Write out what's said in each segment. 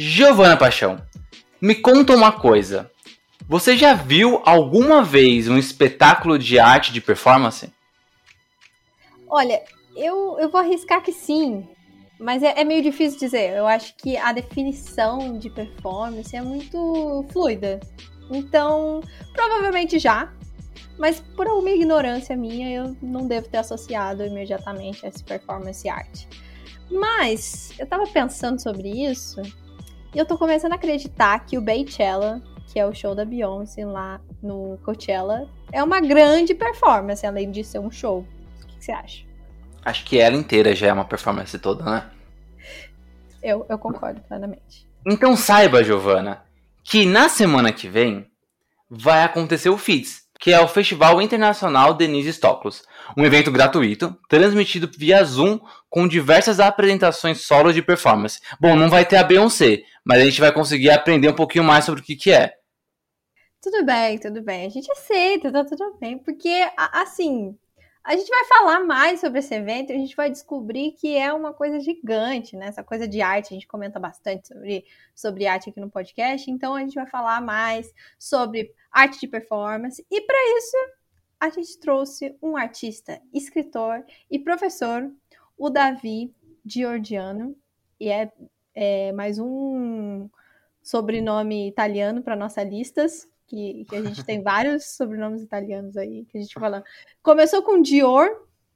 Giovana Paixão, me conta uma coisa. Você já viu alguma vez um espetáculo de arte de performance? Olha, eu, eu vou arriscar que sim, mas é, é, meio difícil dizer. Eu acho que a definição de performance é muito fluida. Então, provavelmente já. Mas por alguma ignorância minha, eu não devo ter associado imediatamente essa performance arte. Mas eu tava pensando sobre isso e eu tô começando a acreditar que o Beychella, que é o show da Beyoncé lá no Coachella, é uma grande performance, além de ser um show. O que, que você acha? Acho que ela inteira já é uma performance toda, né? Eu, eu concordo plenamente. Então saiba, Giovana, que na semana que vem vai acontecer o FITS, que é o Festival Internacional Denise Stoklos, um evento gratuito, transmitido via Zoom, com diversas apresentações solo de performance. Bom, não vai ter a Beyoncé, mas a gente vai conseguir aprender um pouquinho mais sobre o que, que é. Tudo bem, tudo bem. A gente aceita, tá tudo bem. Porque, assim, a gente vai falar mais sobre esse evento e a gente vai descobrir que é uma coisa gigante, né? Essa coisa de arte, a gente comenta bastante sobre, sobre arte aqui no podcast, então a gente vai falar mais sobre arte de performance. E para isso, a gente trouxe um artista, escritor e professor, o Davi Giorgiano, e é, é mais um sobrenome italiano para nossa listas que, que a gente tem vários sobrenomes italianos aí, que a gente fala. Começou com Dior,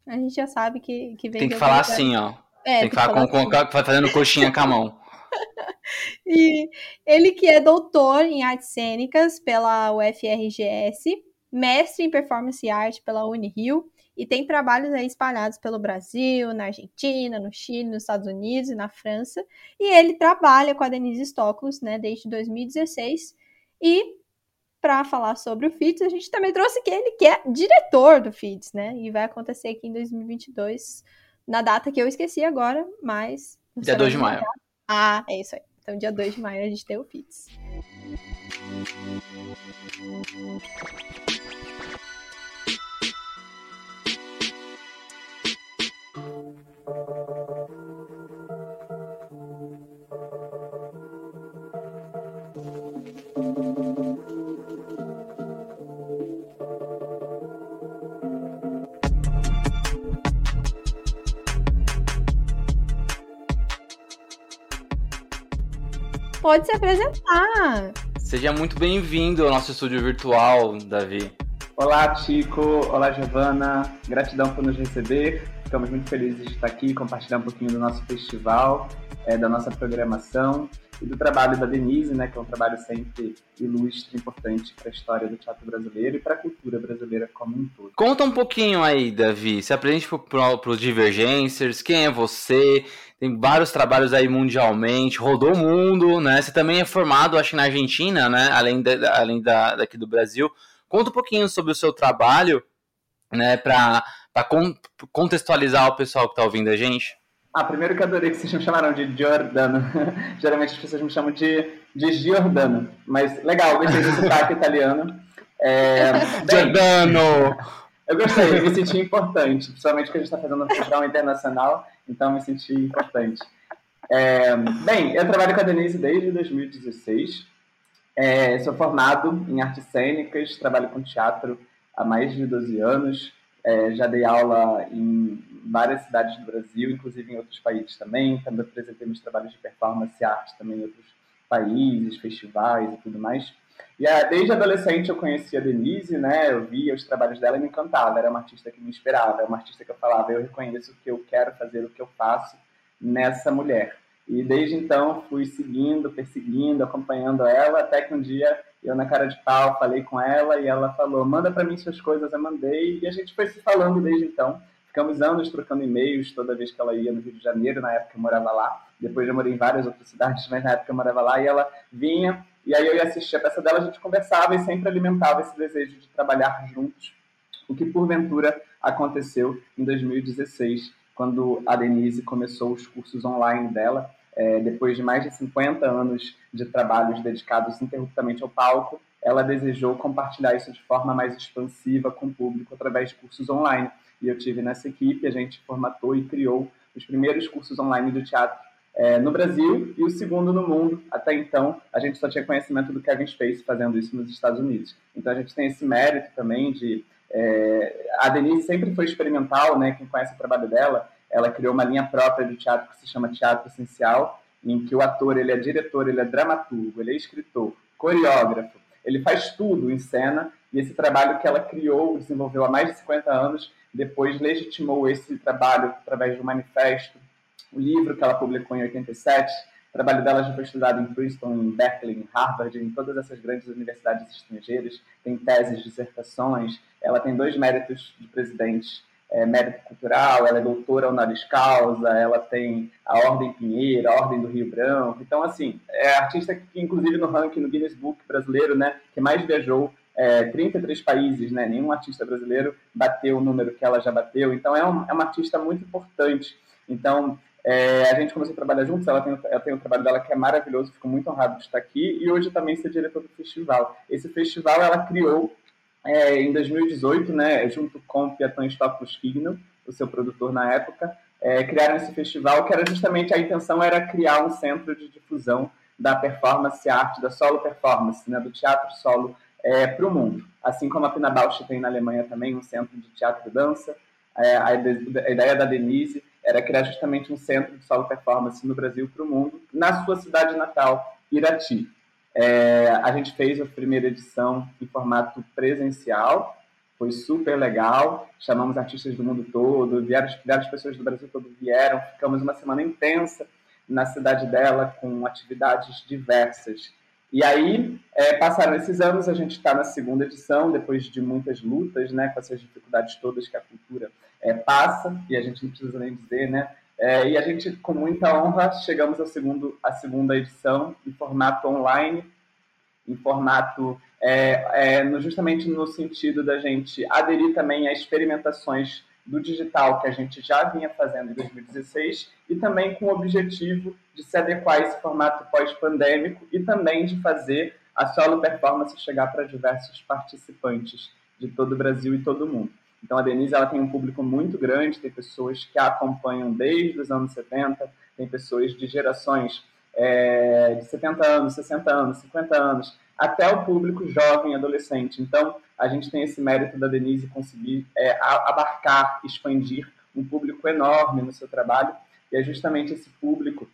a gente já sabe que, que vem. Tem que falar assim, ó. É, tem, tem que falar, falar com, assim. com, fazendo coxinha com a mão. e ele que é doutor em artes cênicas pela UFRGS, mestre em performance art pela Unirio e tem trabalhos aí espalhados pelo Brasil, na Argentina, no Chile, nos Estados Unidos e na França. E ele trabalha com a Denise Stoklos, né, desde 2016 e para falar sobre o FITS, a gente também trouxe que ele que é diretor do FITS, né? E vai acontecer aqui em 2022, na data que eu esqueci agora, mas... Dia 2 de maio. Ah, é isso aí. Então, dia 2 de maio a gente tem o FITS. Pode se apresentar. Seja muito bem-vindo ao nosso estúdio virtual, Davi. Olá, Chico. Olá, Giovana. Gratidão por nos receber. Ficamos muito felizes de estar aqui, compartilhar um pouquinho do nosso festival, é, da nossa programação e do trabalho da Denise, né, que é um trabalho sempre ilustre, importante para a história do teatro brasileiro e para a cultura brasileira como um todo. Conta um pouquinho aí, Davi. Se apresente para os Divergencers, quem é você? Tem vários trabalhos aí mundialmente, rodou o mundo, né? Você também é formado, acho na Argentina, né? Além, de, além da, daqui do Brasil. Conta um pouquinho sobre o seu trabalho, né? Para contextualizar o pessoal que está ouvindo a gente. Ah, primeiro que adorei que vocês me chamaram de Giordano. Geralmente as pessoas me chamam de, de Giordano. Mas legal, gostei do sotaque italiano. É, Giordano! Eu gostei, me senti importante. Principalmente que a gente está fazendo um programa internacional, então me senti importante. É, bem, eu trabalho com a Denise desde 2016. É, sou formado em artes cênicas, trabalho com teatro há mais de 12 anos. É, já dei aula em várias cidades do Brasil, inclusive em outros países também. Também apresentei meus trabalhos de performance e arte também em outros países, festivais e tudo mais. E é, desde adolescente eu conhecia a Denise, né? Eu via os trabalhos dela e me encantava. Era uma artista que me inspirava, é uma artista que eu falava, eu reconheço o que eu quero fazer, o que eu faço nessa mulher. E desde então fui seguindo, perseguindo, acompanhando ela, até que um dia eu na cara de pau falei com ela e ela falou: "Manda para mim suas coisas". Eu mandei e a gente foi se falando desde então. Ficamos anos trocando e-mails toda vez que ela ia no Rio de Janeiro, na época eu morava lá. Depois eu morei em várias outras cidades, mas na época eu morava lá e ela vinha e aí eu ia assistir a peça dela, a gente conversava e sempre alimentava esse desejo de trabalhar juntos, o que porventura aconteceu em 2016, quando a Denise começou os cursos online dela, é, depois de mais de 50 anos de trabalhos dedicados interruptamente ao palco, ela desejou compartilhar isso de forma mais expansiva com o público através de cursos online. E eu tive nessa equipe, a gente formatou e criou os primeiros cursos online do teatro é, no Brasil e o segundo no mundo. Até então, a gente só tinha conhecimento do Kevin Space fazendo isso nos Estados Unidos. Então, a gente tem esse mérito também de. É, a Denise sempre foi experimental, né? Quem conhece o trabalho dela, ela criou uma linha própria de teatro que se chama Teatro Essencial, em que o ator ele é diretor, ele é dramaturgo, ele é escritor, coreógrafo, ele faz tudo em cena. E esse trabalho que ela criou, desenvolveu há mais de 50 anos, depois legitimou esse trabalho através do manifesto o livro que ela publicou em 87. O trabalho dela já foi estudado em Princeton, em Berkeley, em Harvard, em todas essas grandes universidades estrangeiras. Tem teses, dissertações. Ela tem dois méritos de presidente é, mérito cultural, ela é doutora honoris causa, ela tem a Ordem Pinheiro, a Ordem do Rio Branco. Então, assim, é artista que, inclusive, no ranking no Guinness Book brasileiro, né, que mais viajou é, 33 países, né, nenhum artista brasileiro bateu o número que ela já bateu. Então, é, um, é uma artista muito importante. Então, é, a gente começou a trabalhar juntos, ela tem, ela tem um trabalho dela que é maravilhoso, fico muito honrado de estar aqui, e hoje também ser diretor do festival. Esse festival ela criou é, em 2018, né, junto com o Piatão Stopus Kigno, o seu produtor na época, é, criaram esse festival que era justamente, a intenção era criar um centro de difusão da performance arte, da solo performance, né, do teatro solo é, para o mundo. Assim como a Pina Bausch tem na Alemanha também um centro de teatro e dança, é, a ideia da Denise era criar justamente um centro de solo performance no Brasil para o mundo, na sua cidade natal, Irati. É, a gente fez a primeira edição em formato presencial, foi super legal. Chamamos artistas do mundo todo, vieram, várias pessoas do Brasil todo vieram. Ficamos uma semana intensa na cidade dela com atividades diversas. E aí, é, passaram esses anos, a gente está na segunda edição, depois de muitas lutas, né, com essas dificuldades todas que a cultura é, passa, e a gente não precisa nem dizer, né? É, e a gente, com muita honra, chegamos ao segundo, à segunda edição, em formato online, em formato, é, é, no, justamente no sentido da gente aderir também a experimentações do digital que a gente já vinha fazendo em 2016 e também com o objetivo de se adequar a esse formato pós-pandêmico e também de fazer a solo performance chegar para diversos participantes de todo o Brasil e todo o mundo. Então a Denise ela tem um público muito grande, tem pessoas que a acompanham desde os anos 70, tem pessoas de gerações é, de 70 anos, 60 anos, 50 anos, até o público jovem, adolescente. Então a gente tem esse mérito da Denise conseguir é, abarcar, expandir um público enorme no seu trabalho, e é justamente esse público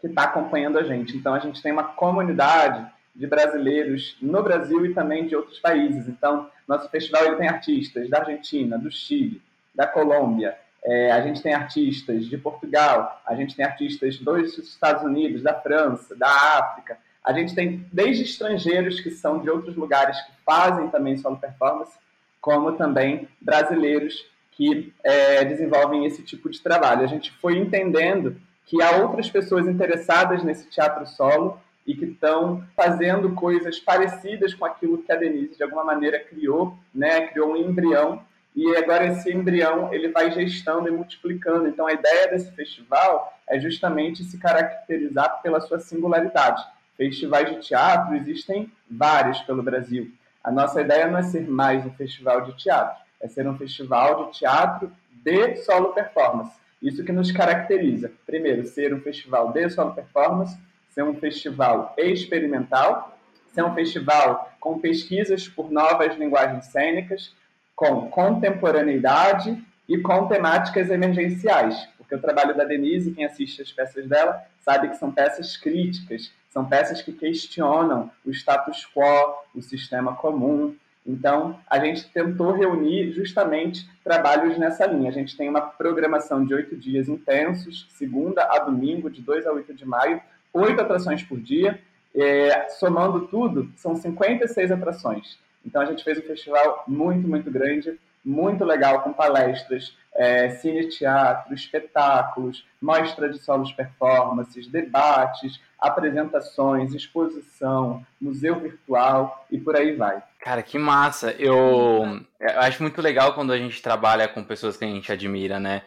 que está acompanhando a gente. Então a gente tem uma comunidade de brasileiros no Brasil e também de outros países. Então, nosso festival ele tem artistas da Argentina, do Chile, da Colômbia, é, a gente tem artistas de Portugal, a gente tem artistas dos Estados Unidos, da França, da África. A gente tem desde estrangeiros que são de outros lugares que fazem também solo performance, como também brasileiros que é, desenvolvem esse tipo de trabalho. A gente foi entendendo que há outras pessoas interessadas nesse teatro solo e que estão fazendo coisas parecidas com aquilo que a Denise de alguma maneira criou, né? Criou um embrião e agora esse embrião ele vai gestando e multiplicando. Então a ideia desse festival é justamente se caracterizar pela sua singularidade. Festivais de teatro existem vários pelo Brasil. A nossa ideia não é ser mais um festival de teatro, é ser um festival de teatro de solo performance. Isso que nos caracteriza. Primeiro, ser um festival de solo performance ser um festival experimental, ser um festival com pesquisas por novas linguagens cênicas, com contemporaneidade e com temáticas emergenciais, porque o trabalho da Denise, quem assiste as peças dela, sabe que são peças críticas, são peças que questionam o status quo, o sistema comum. Então, a gente tentou reunir justamente trabalhos nessa linha. A gente tem uma programação de oito dias intensos, segunda a domingo, de 2 a 8 de maio, oito atrações por dia. É, somando tudo, são 56 atrações. Então a gente fez um festival muito, muito grande. muito legal com palestras, é, cine teatro, espetáculos, mostra de solos performances, debates, apresentações, exposição, museu virtual e por aí vai. Cara, que massa! Eu, eu acho muito legal quando a gente trabalha com pessoas que a gente admira, né?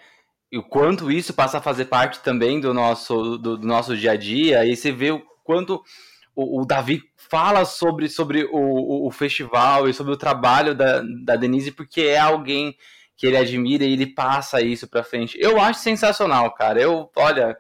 E o quanto isso passa a fazer parte também do nosso, do, do nosso dia a dia, e você vê o quanto o, o Davi fala sobre, sobre o, o, o, festival e sobre o trabalho da, da Denise, porque é alguém que ele admira e ele passa isso para frente. Eu acho sensacional, cara. Eu, olha,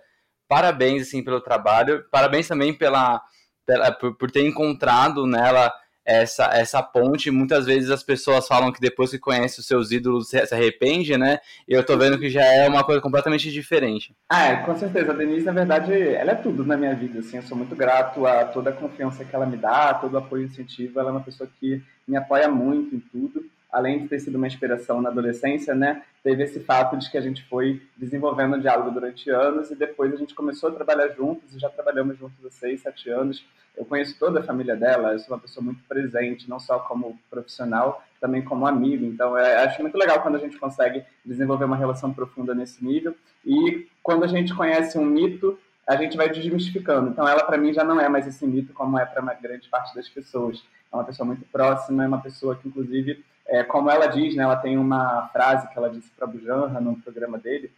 parabéns assim pelo trabalho, parabéns também pela, pela por, por ter encontrado nela essa, essa ponte. Muitas vezes as pessoas falam que depois que conhece os seus ídolos se, arrepende, né? E eu tô vendo que já é uma coisa completamente diferente. Ah, é, com certeza. A Denise, na verdade, ela é tudo na minha vida. Assim, eu sou muito grato a toda a confiança que ela me dá, todo o apoio e incentivo. Ela é uma pessoa que me apoia muito em tudo além de ter sido uma inspiração na adolescência, né, teve esse fato de que a gente foi desenvolvendo diálogo durante anos e depois a gente começou a trabalhar juntos e já trabalhamos juntos há seis, sete anos. Eu conheço toda a família dela, eu sou uma pessoa muito presente, não só como profissional, também como amigo. Então, é, acho muito legal quando a gente consegue desenvolver uma relação profunda nesse nível. E quando a gente conhece um mito, a gente vai desmistificando. Então, ela, para mim, já não é mais esse mito como é para uma grande parte das pessoas. É uma pessoa muito próxima, é uma pessoa que, inclusive, é, como ela diz, né, ela tem uma frase que ela disse para Bujanra no programa dele,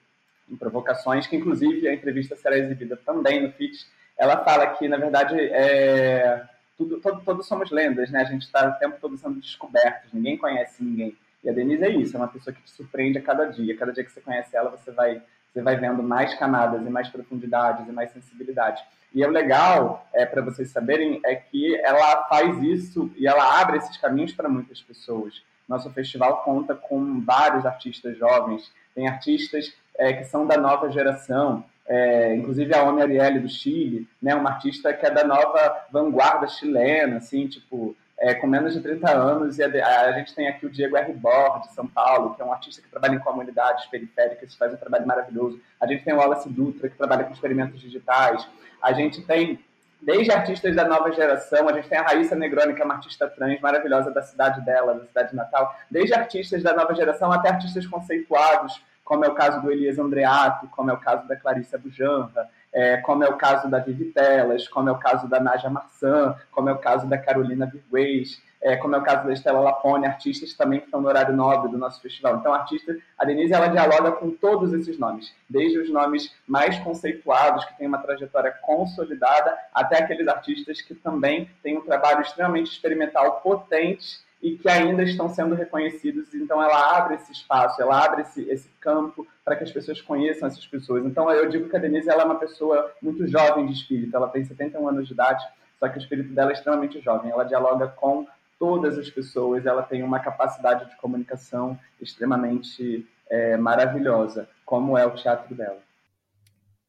em Provocações, que, inclusive, a entrevista será exibida também no FIT. Ela fala que, na verdade, é, tudo, todo, todos somos lendas, né? A gente está o tempo todo sendo descobertos, ninguém conhece ninguém. E a Denise é isso, é uma pessoa que te surpreende a cada dia. Cada dia que você conhece ela, você vai, você vai vendo mais camadas e mais profundidades e mais sensibilidade. E o legal, é, para vocês saberem, é que ela faz isso e ela abre esses caminhos para muitas pessoas. Nosso festival conta com vários artistas jovens, tem artistas é, que são da nova geração, é, inclusive a Omi Ariely do Chile, né, uma artista que é da nova vanguarda chilena, assim, tipo, é, com menos de 30 anos, e a, a, gente tem aqui o Diego R. Bor, de São Paulo, que é um artista que trabalha em comunidades periféricas, faz um trabalho maravilhoso. A gente tem o Wallace Dutra, que trabalha com experimentos digitais. A gente tem, desde artistas da nova geração, a gente tem a Raíssa Negroni, que é uma artista trans maravilhosa da cidade dela, da cidade de Natal, desde artistas da nova geração até artistas conceituados, como é o caso do Elias Andreato, como é o caso da Clarissa Bujanra, é, como é o caso da Vivi Telas, como é o caso da Naja Marçã, como é o caso da Carolina Virguês, é, como é o caso da Estela Lapone, artistas também que estão no horário nobre do nosso festival. Então, a artista, a Denise, ela dialoga com todos esses nomes, desde os nomes mais conceituados, que têm uma trajetória consolidada, até aqueles artistas que também têm um trabalho extremamente experimental, potente e que ainda estão sendo reconhecidos. Então, ela abre esse espaço, ela abre esse, esse campo para que as pessoas conheçam essas pessoas. Então, eu digo que a Denise ela é uma pessoa muito jovem de espírito, ela tem 71 anos de idade, só que o espírito dela é extremamente jovem. Ela dialoga com todas as pessoas, ela tem uma capacidade de comunicação extremamente é, maravilhosa, como é o teatro dela.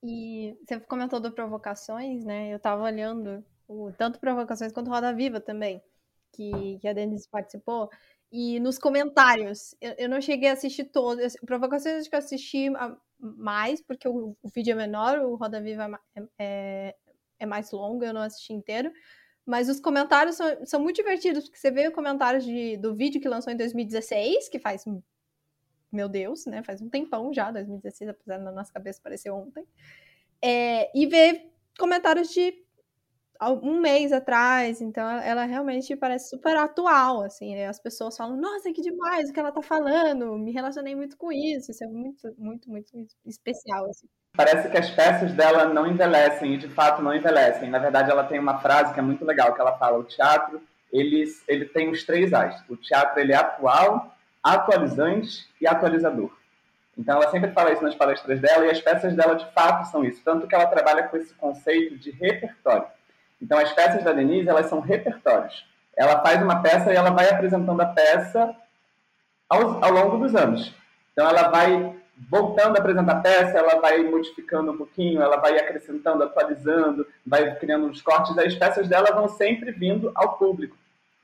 E você comentou do Provocações, né? Eu estava olhando o, tanto Provocações quanto Roda Viva também que, que a Denise participou. E nos comentários, eu, eu não cheguei a assistir todos. Provocações acho que eu assisti mais, porque o, o vídeo é menor, o Roda Viva é, é, é, mais longo, eu não assisti inteiro. Mas os comentários são, são muito divertidos, porque você vê os comentários de, do vídeo que lançou em 2016, que faz, meu Deus, né? Faz um tempão já, 2016, apesar da nossa cabeça parecer ontem. É, e vê comentários de um mês atrás, então ela realmente parece super atual, assim, né? As pessoas falam, nossa, que demais o que ela tá falando, me relacionei muito com isso, isso é muito, muito, muito especial, assim. Parece que as peças dela não envelhecem, e de fato não envelhecem. Na verdade, ela tem uma frase que é muito legal, que ela fala, o teatro, ele, ele tem os três A's. O teatro, ele é atual, atualizante e atualizador. Então, ela sempre fala isso nas palestras dela, e as peças dela, de fato, são isso. Tanto que ela trabalha com esse conceito de repertório. Então, as peças da Denise, elas são repertórios. Ela faz uma peça e ela vai apresentando a peça ao, ao longo dos anos. Então, ela vai voltando a apresentar a peça, ela vai modificando um pouquinho, ela vai acrescentando, atualizando, vai criando uns cortes. As peças dela vão sempre vindo ao público.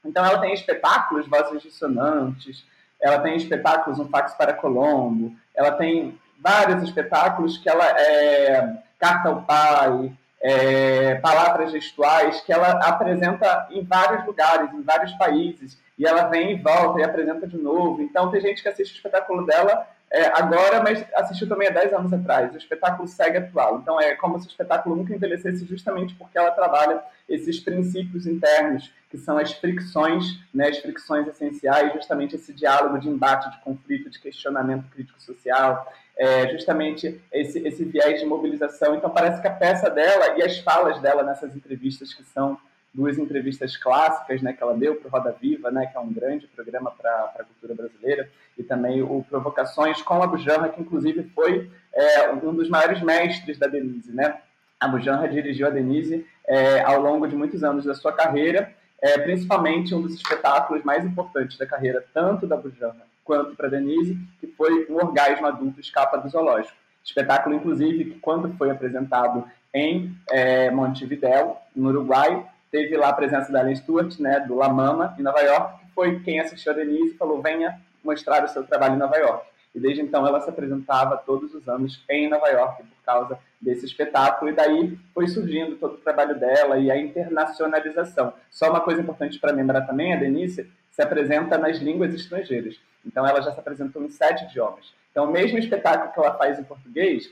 Então, ela tem espetáculos, vozes dissonantes, ela tem espetáculos, um fax para Colombo, ela tem vários espetáculos que ela é Carta ao Pai, é, palavras gestuais que ela apresenta em vários lugares, em vários países. e ela vem e volta e apresenta de novo. Então tem gente que assiste o espetáculo dela é, agora, mas assistiu também há 10 anos atrás. O espetáculo segue atual. Então é como se o espetáculo nunca envelhecesse justamente porque ela trabalha esses princípios internos, que são as fricções, né, as fricções essenciais, justamente esse diálogo de embate, de conflito, de questionamento crítico-social, é, justamente esse, esse viés de mobilização. Então parece que a peça dela e as falas dela nessas entrevistas que são duas entrevistas clássicas né, que ela deu para o Roda Viva, né, que é um grande programa para a cultura brasileira, e também o Provocações com a Bujanra, que inclusive foi é, um dos maiores mestres da Denise. Né? A Bujanra dirigiu a Denise é, ao longo de muitos anos da sua carreira, é, principalmente um dos espetáculos mais importantes da carreira, tanto da Bujanra quanto para Denise, que foi o Orgasmo Adulto Escapa do Zoológico. Espetáculo, inclusive, que quando foi apresentado em é, Montevidéu, no Uruguai, teve lá a presença da Ellen Stewart, né, do La Mama, em Nova York, que foi quem assistiu a Denise e falou: venha mostrar o seu trabalho em Nova York. E desde então ela se apresentava todos os anos em Nova York por causa desse espetáculo, e daí foi surgindo todo o trabalho dela e a internacionalização. Só uma coisa importante para lembrar também: a Denise se apresenta nas línguas estrangeiras. Então ela já se apresentou em sete idiomas. Então, o mesmo espetáculo que ela faz em português,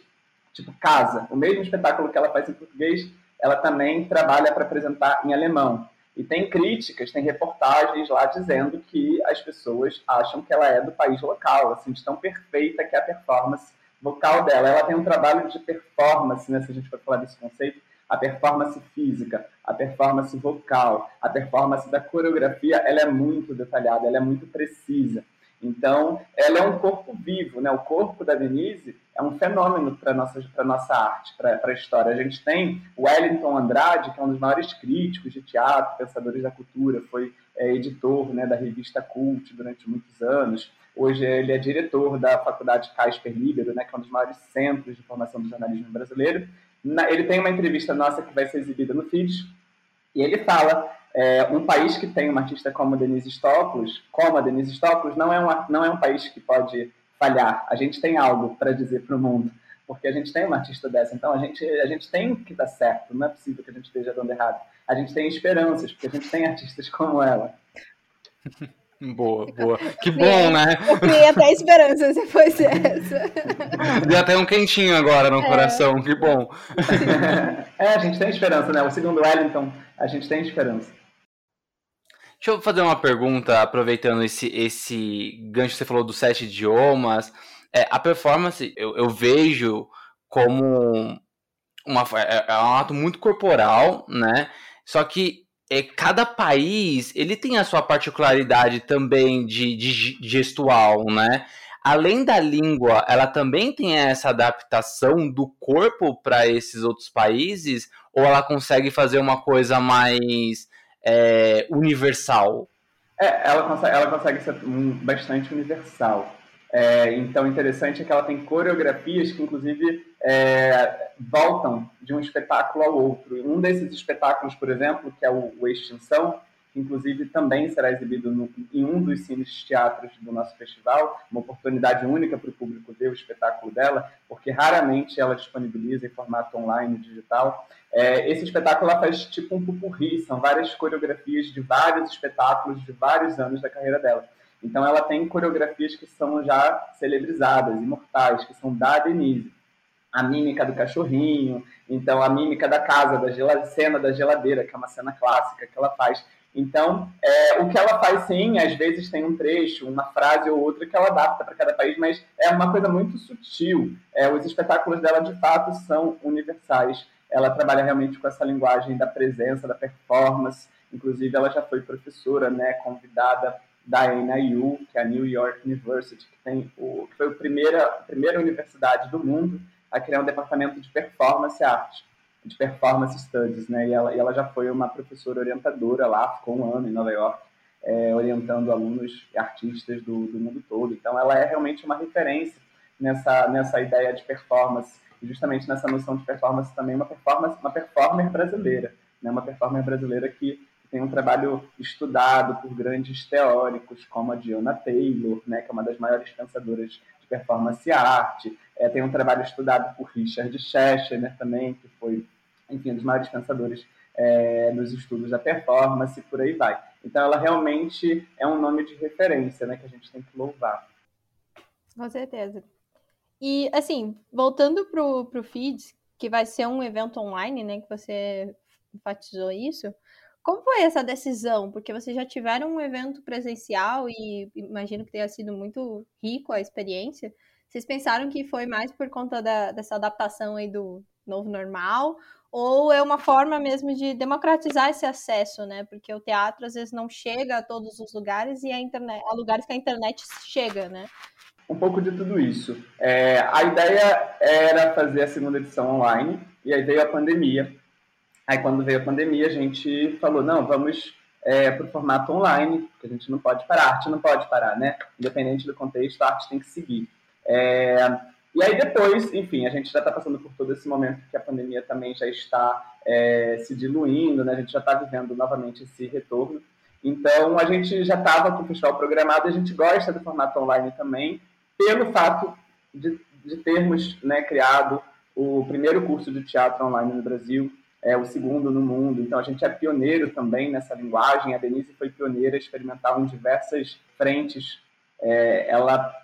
tipo Casa, o mesmo espetáculo que ela faz em português, ela também trabalha para apresentar em alemão. E tem críticas, tem reportagens lá dizendo que as pessoas acham que ela é do país local, assim, de tão perfeita que é a performance vocal dela. Ela tem um trabalho de performance, né, se a gente for falar desse conceito, a performance física, a performance vocal, a performance da coreografia, ela é muito detalhada, ela é muito precisa. Então, ela é um corpo vivo, né? O corpo da Denise é um fenômeno para nossa para nossa arte, para a história. A gente tem o Wellington Andrade, que é um dos maiores críticos de teatro, pensadores da cultura, foi é, editor, né, da revista Cult durante muitos anos. Hoje ele é diretor da Faculdade Casper Libero, né, que é um dos maiores centros de formação do jornalismo brasileiro. Na, ele tem uma entrevista nossa que vai ser exibida no feed, e ele fala é, um país que tem uma artista como Denise Stoklos, como a Denise Stoklos, não é, uma, não é um país que pode falhar. A gente tem algo para dizer para o mundo, porque a gente tem uma artista dessa. Então a gente, a gente tem que dar certo, não é possível que a gente esteja dando errado. A gente tem esperanças, porque a gente tem artistas como ela. Boa, boa. Que bom, né? Eu criei até esperança se fosse essa. Deu até um quentinho agora no é. coração, que bom. É, a gente tem esperança, né? O segundo Wellington, a gente tem esperança. Deixa eu fazer uma pergunta, aproveitando esse, esse gancho que você falou dos sete idiomas. É, a performance, eu, eu vejo como uma, é, é um ato muito corporal, né? Só que é, cada país ele tem a sua particularidade também de, de, gestual, né? Além da língua, ela também tem essa adaptação do corpo para esses outros países, ou ela consegue fazer uma coisa mais é, universal? É, ela consegue, ela consegue ser bastante universal. É, então, interessante é que ela tem coreografias que, inclusive, é, voltam de um espetáculo ao outro. Um desses espetáculos, por exemplo, que é o, o Extinção, que inclusive também será exibido no, em um dos cines teatros do nosso festival, uma oportunidade única para o público ver o espetáculo dela, porque raramente ela disponibiliza em formato online digital. É, esse espetáculo ela faz tipo um pupurri, são várias coreografias de vários espetáculos de vários anos da carreira dela. Então ela tem coreografias que são já celebrizadas, imortais, que são da Denise. A mímica do cachorrinho, então a mímica da casa, da cena da geladeira, que é uma cena clássica que ela faz. Então, é, o que ela faz, sim, às vezes tem um trecho, uma frase ou outra que ela adapta para cada país, mas é uma coisa muito sutil. É, os espetáculos dela, de fato, são universais. Ela trabalha realmente com essa linguagem da presença, da performance. Inclusive, ela já foi professora, né, convidada da NIU, que é a New York University, que, tem o, que foi a primeira, a primeira universidade do mundo a criar um departamento de performance arte de performance studies, né? E ela, e ela já foi uma professora orientadora lá, ficou um ano em Nova York, é, orientando alunos e artistas do, do mundo todo. Então, ela é realmente uma referência nessa, nessa ideia de performance, e justamente nessa noção de performance também, uma performance, uma performer brasileira, né? Uma performer brasileira que tem um trabalho estudado por grandes teóricos, como a Diana Taylor, né, que é uma das maiores pensadoras performance arte. É, tem um trabalho estudado por Richard Schechner também, que foi, enfim, um dos maiores pensadores é, nos estudos da performance, por aí vai. Então ela realmente é um nome de referência, né, que a gente tem que louvar. Com certeza. E assim, voltando pro, pro Feeds, que vai ser um evento online, né, que você enfatizou isso. Como foi essa decisão? Porque vocês já tiveram um evento presencial e imagino que tenha sido muito rico a experiência. Vocês pensaram que foi mais por conta da, dessa adaptação aí do novo normal? Ou é uma forma mesmo de democratizar esse acesso, né? Porque o teatro às vezes não chega a todos os lugares e a internet, a lugares que a internet chega, né? Um pouco de tudo isso. É, a ideia era fazer a segunda edição online e aí veio a pandemia. Aí quando veio a pandemia a gente falou não, vamos é, para o formato online, porque a gente não pode parar, a arte não pode parar, né? Independente do contexto, a arte tem que seguir. É, e aí depois, enfim, a gente já está passando por todo esse momento que a pandemia também já está é, se diluindo, né? A gente já está vivendo novamente esse retorno. Então a gente já estava com o festival programado, a gente gosta do formato online também, pelo fato de, de termos né, criado o primeiro curso de teatro online no Brasil, é o segundo no mundo. Então a gente é pioneiro também nessa linguagem. A Denise foi pioneira experimental em diversas frentes. É, ela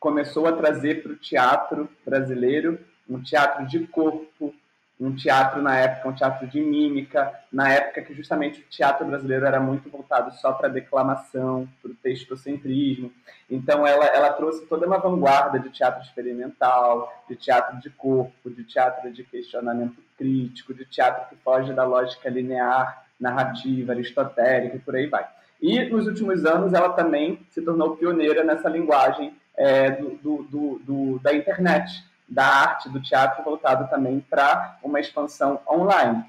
começou a trazer para o teatro brasileiro um teatro de corpo, um teatro na época, um teatro de mímica, na época que justamente o teatro brasileiro era muito voltado só para declamação, para o textocentrismo. Então ela, ela trouxe toda uma vanguarda de teatro experimental, de teatro de corpo, de teatro de questionamento crítico, de teatro que foge da lógica linear, narrativa, aristotélica e por aí vai. E nos últimos anos ela também se tornou pioneira nessa linguagem é, do, do, do, da internet, da arte, do teatro, voltado também para uma expansão online.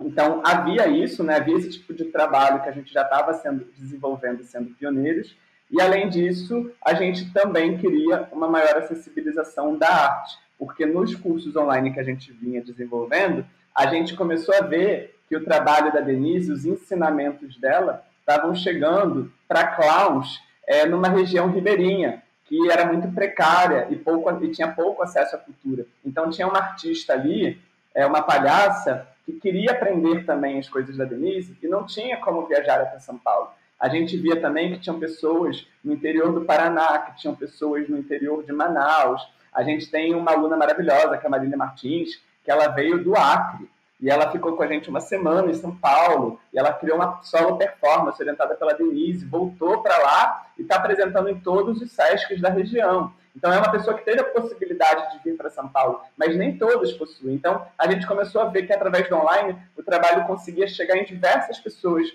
Então, havia isso, né? havia esse tipo de trabalho que a gente já estava sendo desenvolvendo, sendo pioneiros, e além disso, a gente também queria uma maior acessibilização da arte, porque nos cursos online que a gente vinha desenvolvendo, a gente começou a ver que o trabalho da Denise, os ensinamentos dela, estavam chegando para clowns é, numa região ribeirinha, que era muito precária e, pouco, e tinha pouco acesso à cultura. Então tinha uma artista ali, é, uma palhaça, que queria aprender também as coisas da Denise e não tinha como viajar até São Paulo. A gente via também que tinham pessoas no interior do Paraná, que tinham pessoas no interior de Manaus. A gente tem uma aluna maravilhosa, que é a Marília Martins, que ela veio do Acre. E ela ficou com a gente uma semana em São Paulo. E ela criou uma solo performance orientada pela Denise, voltou para lá e está apresentando em todos os SESCs da região. Então é uma pessoa que teve a possibilidade de vir para São Paulo, mas nem todos possuem. Então a gente começou a ver que através do online o trabalho conseguia chegar em diversas pessoas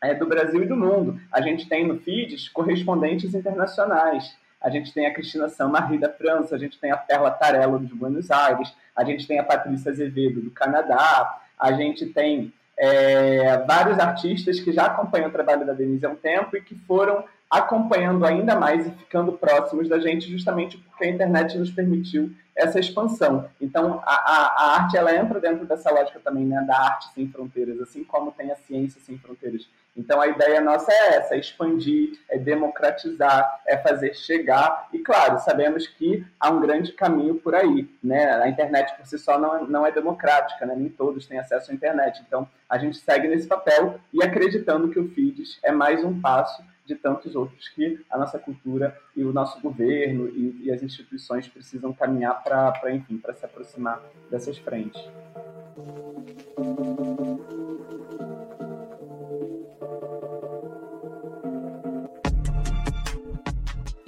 é, do Brasil e do mundo. A gente tem no FIDES correspondentes internacionais. A gente tem a Cristina Saint-Marie da França, a gente tem a Perla Tarello de Buenos Aires, a gente tem a Patrícia Azevedo do Canadá, a gente tem é, vários artistas que já acompanham o trabalho da Denise há um tempo e que foram acompanhando ainda mais e ficando próximos da gente, justamente porque a internet nos permitiu essa expansão. Então, a, a, a, arte ela entra dentro dessa lógica também, né, da arte sem fronteiras, assim como tem a ciência sem fronteiras. Então, a ideia nossa é essa: é expandir, é democratizar, é fazer chegar. E, claro, sabemos que há um grande caminho por aí. Né? A internet por si só não, não é democrática, né? nem todos têm acesso à internet. Então, a gente segue nesse papel e acreditando que o FIDES é mais um passo de tantos outros que a nossa cultura e o nosso governo e, e as instituições precisam caminhar para, enfim, para se aproximar dessas frentes.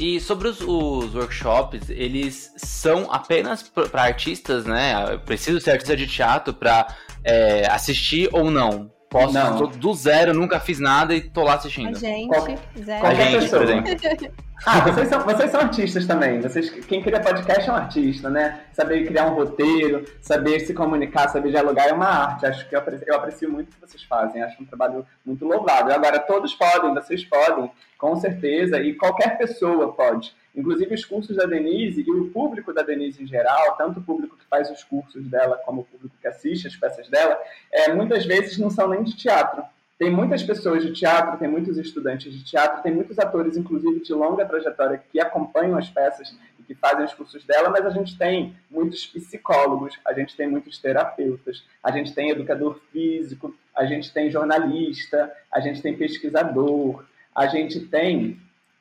E sobre os, os, workshops, eles são apenas para artistas, né? Preciso ser artista de teatro para é, assistir ou não? Posso, não. do zero, nunca fiz nada e tô lá assistindo. A gente, Qual, zero. A gente, por exemplo. Ah, vocês são, vocês são artistas também. Vocês, quem cria podcast é um artista, né? Saber criar um roteiro, saber se comunicar, saber dialogar é uma arte. Acho que eu aprecio, eu aprecio muito o que vocês fazem. Acho um trabalho muito louvável. Agora, todos podem, vocês podem, com certeza, e qualquer pessoa pode. Inclusive os cursos da Denise e o público da Denise em geral, tanto o público que faz os cursos dela como o público que assiste as peças dela, é, muitas vezes não são nem de teatro. Tem muitas pessoas de teatro, tem muitos estudantes de teatro, tem muitos atores, inclusive de longa trajetória, que acompanham as peças e que fazem os cursos dela, mas a gente tem muitos psicólogos, a gente tem muitos terapeutas, a gente tem educador físico, a gente tem jornalista, a gente tem pesquisador, a gente tem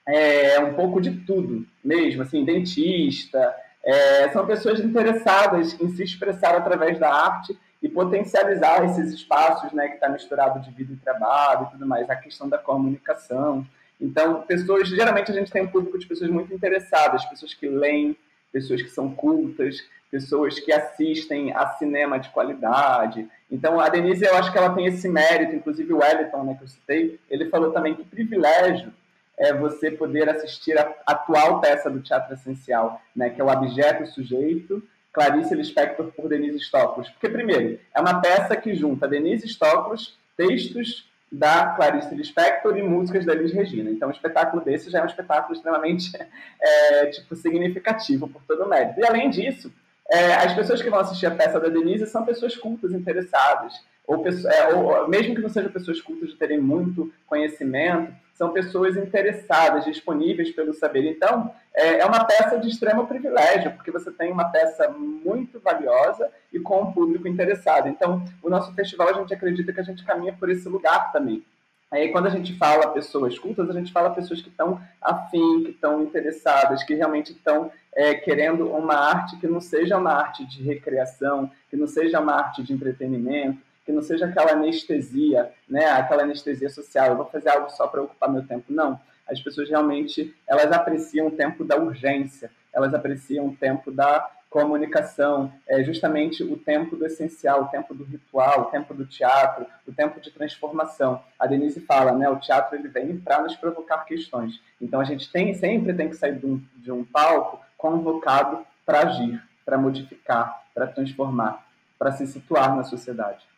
é, um pouco de tudo mesmo, assim, dentista. É, são pessoas interessadas em se expressar através da arte e potencializar esses espaços, né, que está misturado de vida e trabalho e tudo mais, a questão da comunicação. Então, pessoas, geralmente a gente tem um público de pessoas muito interessadas, pessoas que leem, pessoas que são cultas, pessoas que assistem a cinema de qualidade. Então, a Denise, eu acho que ela tem esse mérito, inclusive o Wellington, né, que eu citei, ele falou também que privilégio é você poder assistir a atual peça do Teatro Essencial, né, que é o Abjeto Sujeito, Clarice Lispector por Denise Stoklos. Porque, primeiro, é uma peça que junta Denise Stoklos, textos da Clarice Lispector e músicas da Elis Regina. Então, um espetáculo desse já é um espetáculo extremamente é, tipo, significativo por todo o mérito. E, além disso, é, as pessoas que vão assistir a peça da Denise são pessoas cultas, interessadas, ou, é, ou mesmo que não sejam pessoas cultas de terem muito conhecimento, são pessoas interessadas, disponíveis pelo saber. Então, é, é uma peça de extremo privilégio, porque você tem uma peça muito valiosa e com um público interessado. Então, o nosso festival, a gente acredita que a gente caminha por esse lugar também. Aí, quando a gente fala pessoas cultas, a gente fala pessoas que estão afim, que estão interessadas, que realmente estão é, querendo uma arte que não seja uma arte de recreação, que não seja uma arte de entretenimento, que não seja aquela anestesia, né, aquela anestesia social, eu vou fazer algo só para ocupar meu tempo. Não, as pessoas realmente, elas apreciam o tempo da urgência, elas apreciam o tempo da comunicação, é justamente o tempo do essencial, o tempo do ritual, o tempo do teatro, o tempo de transformação. A Denise fala, né, o teatro ele vem para nos provocar questões. Então a gente tem sempre tem que sair de um, de um palco convocado para agir, para modificar, para transformar, para se situar na sociedade.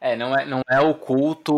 É, não é, não é o culto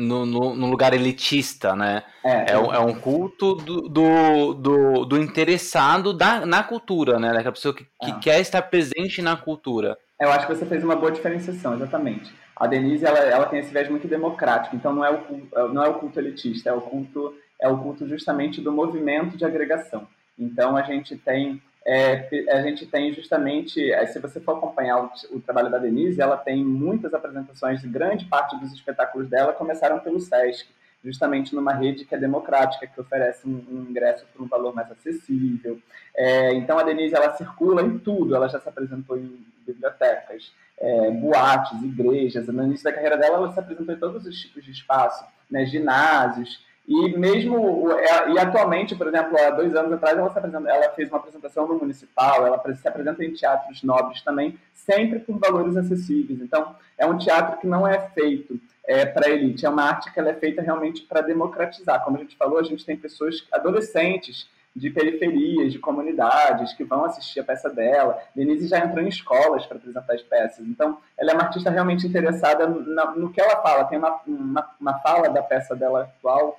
no, no, no lugar elitista, né? É, é, é um culto do, do, do, do, interessado da, na cultura, né? Daquela pessoa que, que é. quer estar presente na cultura. Eu acho que você fez uma boa diferenciação, exatamente. A Denise, ela, ela tem esse viés muito democrático, então não é, o, não é o culto elitista, é o culto, é o culto justamente do movimento de agregação. Então a gente tem é, a gente tem justamente, é, se você for acompanhar o, o, trabalho da Denise, ela tem muitas apresentações, grande parte dos espetáculos dela começaram pelo SESC, justamente numa rede que é democrática, que oferece um, um ingresso por um valor mais acessível. É, então a Denise ela circula em tudo, ela já se apresentou em bibliotecas, é, boates, igrejas. No início da carreira dela, ela se apresentou em todos os tipos de espaço, né, ginásios. E mesmo, é, e atualmente, por exemplo, há dois anos atrás, ela, ela fez uma apresentação no Municipal, ela se apresenta em teatros nobres também, sempre com valores acessíveis. Então, é um teatro que não é feito é, para elite, é uma arte que ela é feita realmente para democratizar. Como a gente falou, a gente tem pessoas, adolescentes, de periferias, de comunidades, que vão assistir a peça dela. Denise já entrou em escolas para apresentar as peças. Então, ela é uma artista realmente interessada no, no que ela fala. Tem uma, uma, uma fala da peça dela atual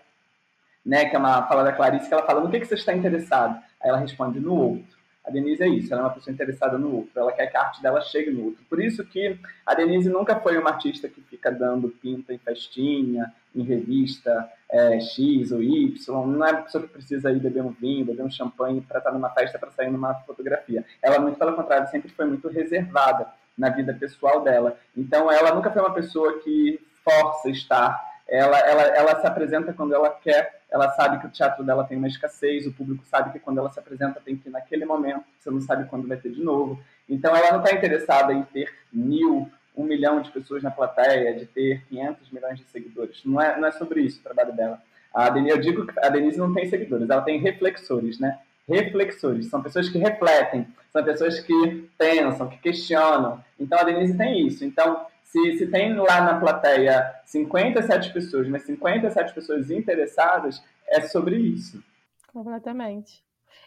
né, que é uma fala da Clarice, que ela fala, no que, que você está interessado? Aí ela responde, no outro. A Denise é isso, ela é uma pessoa interessada no outro, ela quer que a arte dela chegue no outro. Por isso que a Denise nunca foi uma artista que fica dando pinta em festinha, em revista é, X ou Y, não é uma pessoa que precisa ir beber um vinho, beber um champanhe para estar numa festa, para sair numa fotografia. Ela, muito pelo contrário, sempre foi muito reservada na vida pessoal dela. Então, ela nunca foi uma pessoa que força estar ela, ela, ela se apresenta quando ela quer, ela sabe que o teatro dela tem uma escassez, o público sabe que quando ela se apresenta tem que ir naquele momento, você não sabe quando vai ter de novo. Então ela não está interessada em ter mil, um milhão de pessoas na plateia, de ter 500 milhões de seguidores. Não é, não é sobre isso o trabalho dela. A Denise, eu digo que a Denise não tem seguidores, ela tem reflexores, né? Reflexores, são pessoas que refletem, são pessoas que pensam, que questionam. Então a Denise tem isso. Então se, se tem lá na plateia 57 pessoas, mas 57 pessoas interessadas, é sobre isso. Completamente.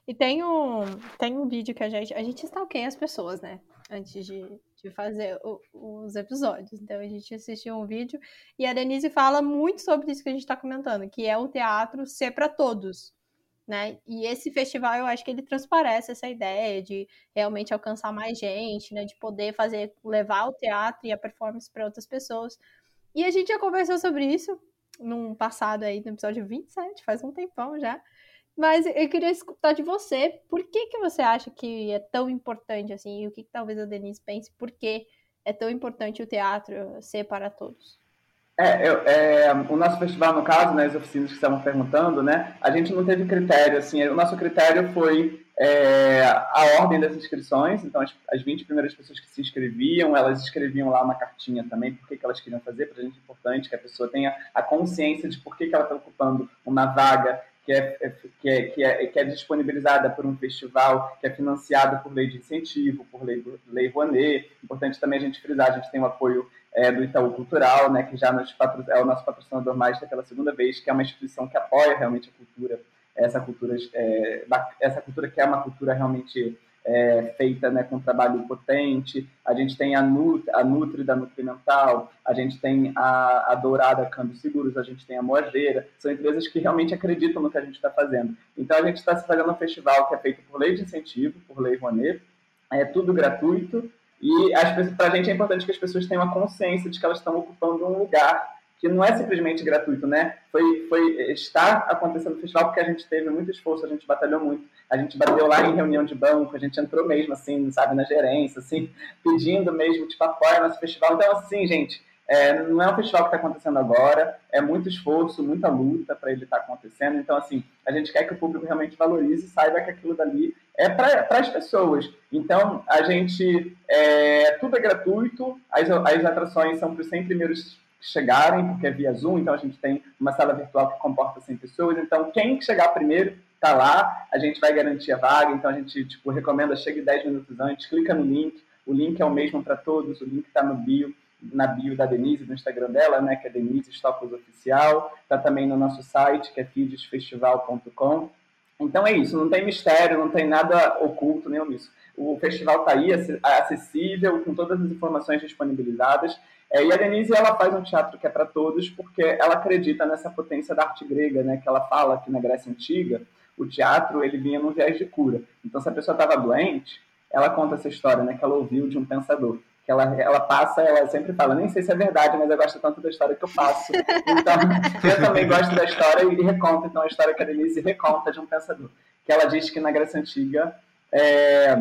E tem um, tem um vídeo que a gente. A gente stalkeia as pessoas, né? Antes de, de fazer o, os episódios. Então a gente assistiu um vídeo e a Denise fala muito sobre isso que a gente está comentando, que é o teatro ser para todos né? E esse festival eu acho que ele transparece essa ideia de realmente alcançar mais gente, né? De poder fazer, levar o teatro e a performance para outras pessoas. E a gente já conversou sobre isso. num passado aí, no episódio 27, faz um tempão já. Mas eu queria escutar de você, por que, que você acha que é tão importante, assim, e o que, que talvez a Denise pense, por que é tão importante o teatro ser para todos? É, eu, é, o nosso festival, no caso, né, as oficinas que estavam perguntando, né, a gente não teve critério, assim, o nosso critério foi é, a ordem das inscrições, então as, as 20 primeiras pessoas que se inscreviam, elas escreviam lá uma cartinha também, por que, que elas queriam fazer, para a gente é importante que a pessoa tenha a consciência de por que, que ela está ocupando uma vaga que é, é, que, é, que, é, que é disponibilizada por um festival, que é financiado por lei de incentivo, por lei, lei Rouanet. Importante também a gente frisar, a gente tem o apoio é, do Itaú Cultural, né, que já nos é o nosso patrocinador mais daquela segunda vez, que é uma instituição que apoia realmente a cultura, essa cultura, é, essa cultura que é uma cultura realmente é, feita né, com trabalho potente. A gente tem a, Nut, a Nutri da Nutrimental, a gente tem a, a Dourada Câmbio Seguros, a gente tem a Moageira. São empresas que realmente acreditam no que a gente está fazendo. Então, a gente está se fazendo um festival que é feito por lei de incentivo, por lei Rouanet, é tudo gratuito. E para a gente é importante que as pessoas tenham a consciência de que elas estão ocupando um lugar que não é simplesmente gratuito, né? Foi, foi está acontecendo o festival porque a gente teve muito esforço, a gente batalhou muito, a gente bateu lá em reunião de banco, a gente entrou mesmo assim, sabe, na gerência, assim, pedindo mesmo, tipo, apoia nosso festival. Então, assim, gente, é, não é um festival que está acontecendo agora, é muito esforço, muita luta para ele estar tá acontecendo. Então, assim, a gente quer que o público realmente valorize e saiba que aquilo dali é para as pessoas. Então, a gente, é, tudo é gratuito, as, as atrações são para os 100 primeiros chegarem, porque é via Zoom, então a gente tem uma sala virtual que comporta 100 pessoas. Então, quem chegar primeiro está lá, a gente vai garantir a vaga. Então, a gente tipo, recomenda chegue 10 minutos antes, clica no link. O link é o mesmo para todos, o link está no bio, na bio da Denise, no Instagram dela, né, que é Denise Stoppos Oficial. Está também no nosso site, que é feedsfestival.com. Então é isso, não tem mistério, não tem nada oculto, nenhum isso. O festival está aí, acessível, com todas as informações disponibilizadas. É, e a Denise ela faz um teatro que é para todos porque ela acredita nessa potência da arte grega, né? Que ela fala que na Grécia antiga o teatro ele vinha num viés de cura. Então se a pessoa estava doente, ela conta essa história, né? Que ela ouviu de um pensador. Que ela, ela passa, ela sempre fala, nem sei se é verdade, mas eu gosto tanto da história que eu passo. Então, eu também gosto da história e reconto, então, a história que a Denise reconta de um pensador. Que ela diz que na Grécia Antiga, é,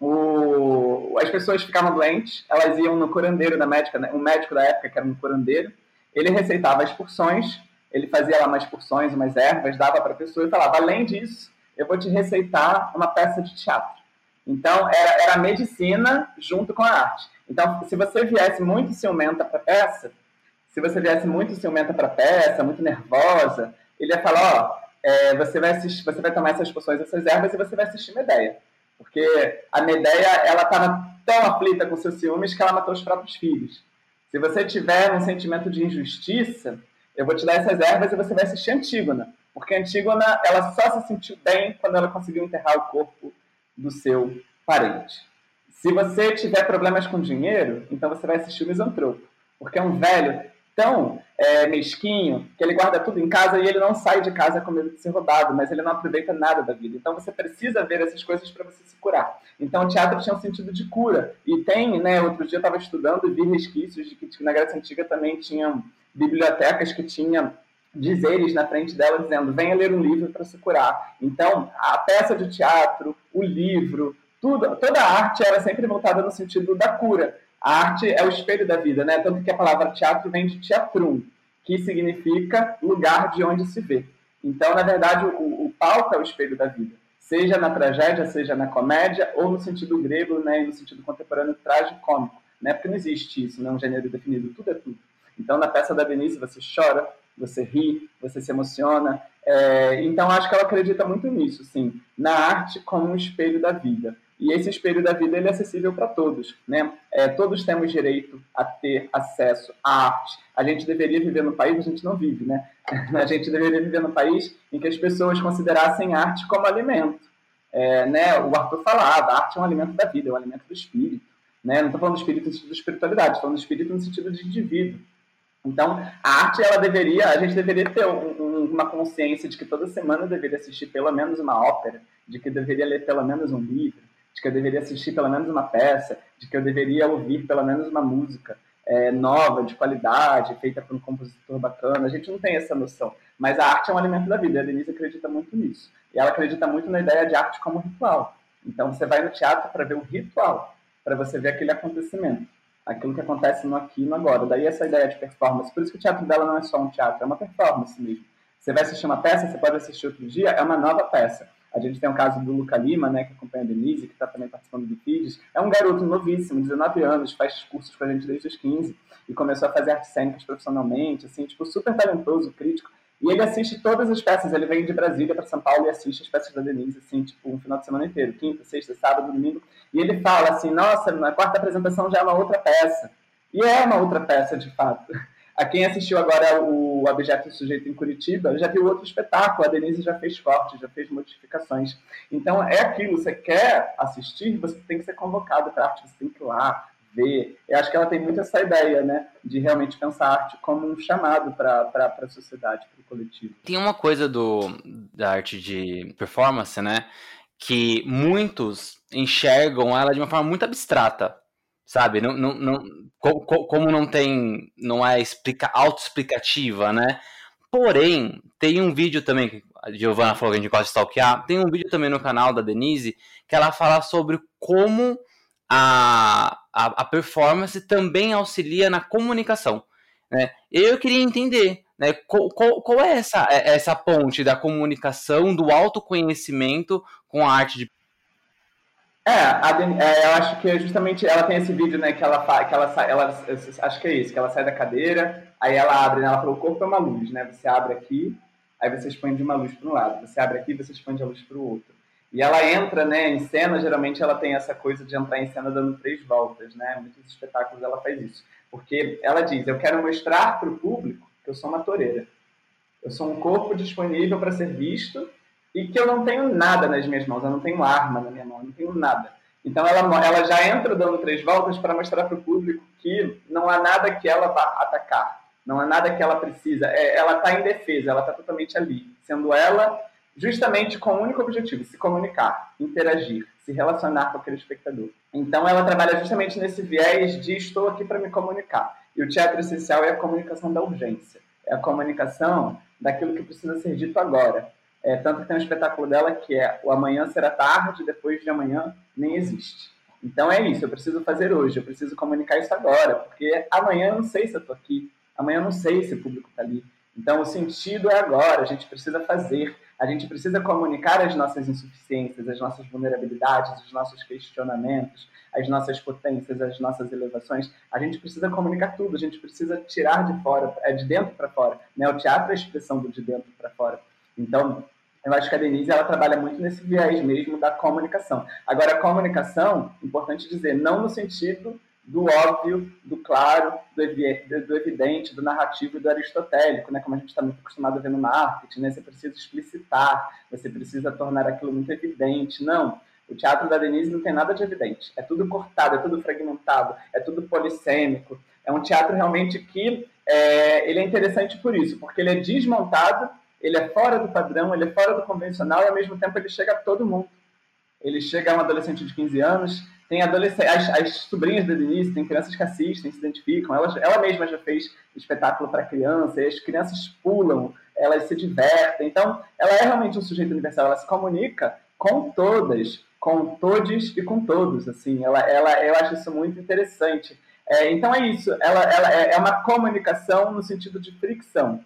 o, as pessoas ficavam doentes, elas iam no curandeiro da médica, né? um médico da época que era um curandeiro, ele receitava as porções, ele fazia lá umas porções, umas ervas, dava para a pessoa e falava, além disso, eu vou te receitar uma peça de teatro. Então, era, era a medicina junto com a arte. Então, se você viesse muito ciumenta para a peça, se você viesse muito ciumenta para a peça, muito nervosa, ele ia falar, ó, é, você, vai você vai tomar essas porções, essas ervas e você vai assistir Medeia. Porque a Medeia, ela estava tão aflita com seus ciúmes que ela matou os próprios filhos. Se você tiver um sentimento de injustiça, eu vou te dar essas ervas e você vai assistir Antígona. Porque Antígona, ela só se sentiu bem quando ela conseguiu enterrar o corpo do seu parente. Se você tiver problemas com dinheiro, então você vai assistir o Misantropo. Porque é um velho tão é, mesquinho que ele guarda tudo em casa e ele não sai de casa com medo de ser roubado, mas ele não aproveita nada da vida. Então você precisa ver essas coisas para você se curar. Então o teatro tinha um sentido de cura. E tem, né, outro dia eu estava estudando e vi resquícios de que na Grécia Antiga também tinham bibliotecas que tinham dizeres na frente dela dizendo venha ler um livro para se curar. Então a peça de teatro, o livro, tudo, toda a arte era sempre voltada no sentido da cura. A arte é o espelho da vida, né? Tanto que a palavra teatro vem de teatrum, que significa lugar de onde se vê. Então, na verdade, o, o palco é o espelho da vida. Seja na tragédia, seja na comédia, ou no sentido grego, né, no sentido contemporâneo, trágico-cômico. Né? Porque não existe isso, não é um gênero definido, tudo é tudo. Então, na peça da Denise, você chora, você ri, você se emociona. É, então, acho que ela acredita muito nisso, sim, na arte como um espelho da vida. E esse espelho da vida ele é acessível para todos, né? É, todos temos direito a ter acesso à arte. A gente deveria viver no país, a gente não vive, né? A gente deveria viver no país em que as pessoas considerassem arte como alimento. É, né? O Arthur falava, a arte é um alimento da vida, é um alimento do espírito. Né? Não estou falando do espírito no sentido de espiritualidade, estou falando do espírito no sentido de indivíduo. Então, a arte, ela deveria, a gente deveria ter um, um, uma consciência de que toda semana deveria assistir pelo menos uma ópera, de que deveria ler pelo menos um livro, de que eu deveria assistir pelo menos uma peça, de que eu deveria ouvir pelo menos uma música. é, nova, de qualidade, feita por um compositor bacana. A gente não tem essa noção. Mas a arte é um alimento da vida. A Denise acredita muito nisso. E ela acredita muito na ideia de arte como ritual. Então você vai no teatro para ver o ritual, para você ver aquele acontecimento, aquilo que acontece no aqui e no agora. Daí essa ideia de performance. Por isso que o teatro dela não é só um teatro, é uma performance mesmo. Você vai assistir uma peça, você pode assistir outro dia, é uma nova peça. A gente tem o caso do Luca Lima, né, que acompanha a Denise, que está também participando do FIDES. É um garoto novíssimo, 19 anos, faz cursos com a gente desde os 15 e começou a fazer artes cênicas profissionalmente, assim, tipo, super talentoso, crítico. E ele assiste todas as peças, ele vem de Brasília para São Paulo e assiste as peças da Denise, assim, tipo, um final de semana inteiro, quinta, sexta, sábado, domingo. E ele fala assim, nossa, na quarta apresentação já é uma outra peça. E é uma outra peça, de fato. A quem assistiu agora o Objeto Sujeito em Curitiba, já viu outro espetáculo, a Denise já fez cortes, já fez modificações. Então, é aquilo, você quer assistir, você tem que ser convocado para arte, você tem que ir lá, ver. Eu acho que ela tem muito essa ideia, né, de realmente pensar a arte como um chamado para a sociedade, para o coletivo. Tem uma coisa do, da arte de performance, né, que muitos enxergam ela de uma forma muito abstrata, sabe? Não, não, não, como não tem, não é explica, autoexplicativa, né? Porém, tem um vídeo também, a Giovanna falou que a gente gosta de stalkear, tem um vídeo também no canal da Denise, que ela fala sobre como a, a, a performance também auxilia na comunicação. Né? Eu queria entender né, qual, qual, qual, é essa, é, essa ponte da comunicação, do autoconhecimento com a arte de. É, é, eu acho que justamente ela tem esse vídeo, né, que ela que ela sai, ela, acho que é isso, que ela sai da cadeira, aí ela abre, né, ela falou, o corpo é uma luz, né, você abre aqui, aí você expande uma luz para um lado, você abre aqui, você expande a luz para o outro. E ela entra né, em cena, geralmente ela tem essa coisa de entrar em cena dando três voltas, né? Muitos espetáculos ela faz isso. Porque ela diz, eu quero mostrar para o público que eu sou uma toureira. Eu sou um corpo disponível para ser visto e que eu não tenho nada nas minhas mãos, eu não tenho arma na minha mão, eu não tenho nada. Então ela, ela já entra dando três voltas para mostrar para o público que não há nada que ela vá atacar, não há nada que ela precisa. É, ela está em defesa, ela está totalmente ali, sendo ela justamente com o único objetivo, se comunicar, interagir, se relacionar com aquele espectador. Então ela trabalha justamente nesse viés de estou aqui para me comunicar. E o teatro essencial é a comunicação da urgência, é a comunicação daquilo que precisa ser dito agora. É, tanto que tem um espetáculo dela que é o amanhã será tarde, depois de amanhã nem existe. Então é isso, eu preciso fazer hoje, eu preciso comunicar isso agora, porque amanhã eu não sei se eu estou aqui, amanhã eu não sei se o público está ali. Então o sentido é agora, a gente precisa fazer. A gente precisa comunicar as nossas insuficiências, as nossas vulnerabilidades, os nossos questionamentos, as nossas potências, as nossas elevações. A gente precisa comunicar tudo, a gente precisa tirar de fora, é de dentro para fora. Né? O teatro é a expressão do de dentro para fora. Então, eu acho que a Denise ela trabalha muito nesse viés mesmo da comunicação. Agora, a comunicação, importante dizer, não no sentido do óbvio, do claro, do, evidente, do narrativo e do aristotélico, né? como a gente está muito acostumado a ver no marketing, né? você precisa explicitar, você precisa tornar aquilo muito evidente. Não, o teatro da Denise não tem nada de evidente, é tudo cortado, é tudo fragmentado, é tudo polissêmico, é um teatro realmente que é, ele é interessante por isso, porque ele é desmontado, ele é fora do padrão, ele é fora do convencional e ao mesmo tempo ele chega a todo mundo. Ele chega a um adolescente de 15 anos, tem adolescentes, as, as, sobrinhas da Denise, tem crianças que assistem, se identificam. Ela, ela mesma já fez espetáculo para criança, e as crianças pulam, elas se divertem. Então, ela é realmente um sujeito universal, ela se comunica com todas, com todos e com todos. Assim, ela, ela, eu acho isso muito interessante. É, então é isso, ela, ela é, é uma comunicação no sentido de fricção.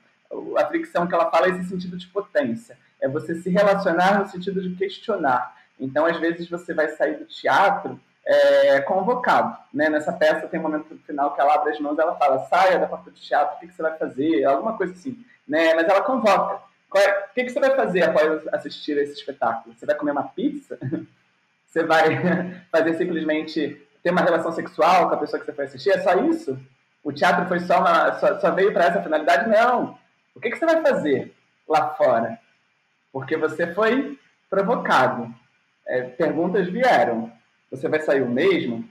A fricção que ela fala é esse sentido de potência. É você se relacionar no sentido de questionar. Então, às vezes, você vai sair do teatro é, convocado. Né? Nessa peça tem um momento final que ela abre as mãos ela fala, saia da porta do teatro, o que, que você vai fazer? Alguma coisa assim. Né? Mas ela convoca. É, o que, que você vai fazer após assistir a esse espetáculo? Você vai comer uma pizza? Você vai fazer simplesmente ter uma relação sexual com a pessoa que você foi assistir? É só isso? O teatro foi só, uma, só, só veio para essa finalidade? Não. O que, que você vai fazer lá fora? Porque você foi provocado. É, perguntas vieram você vai sair o mesmo.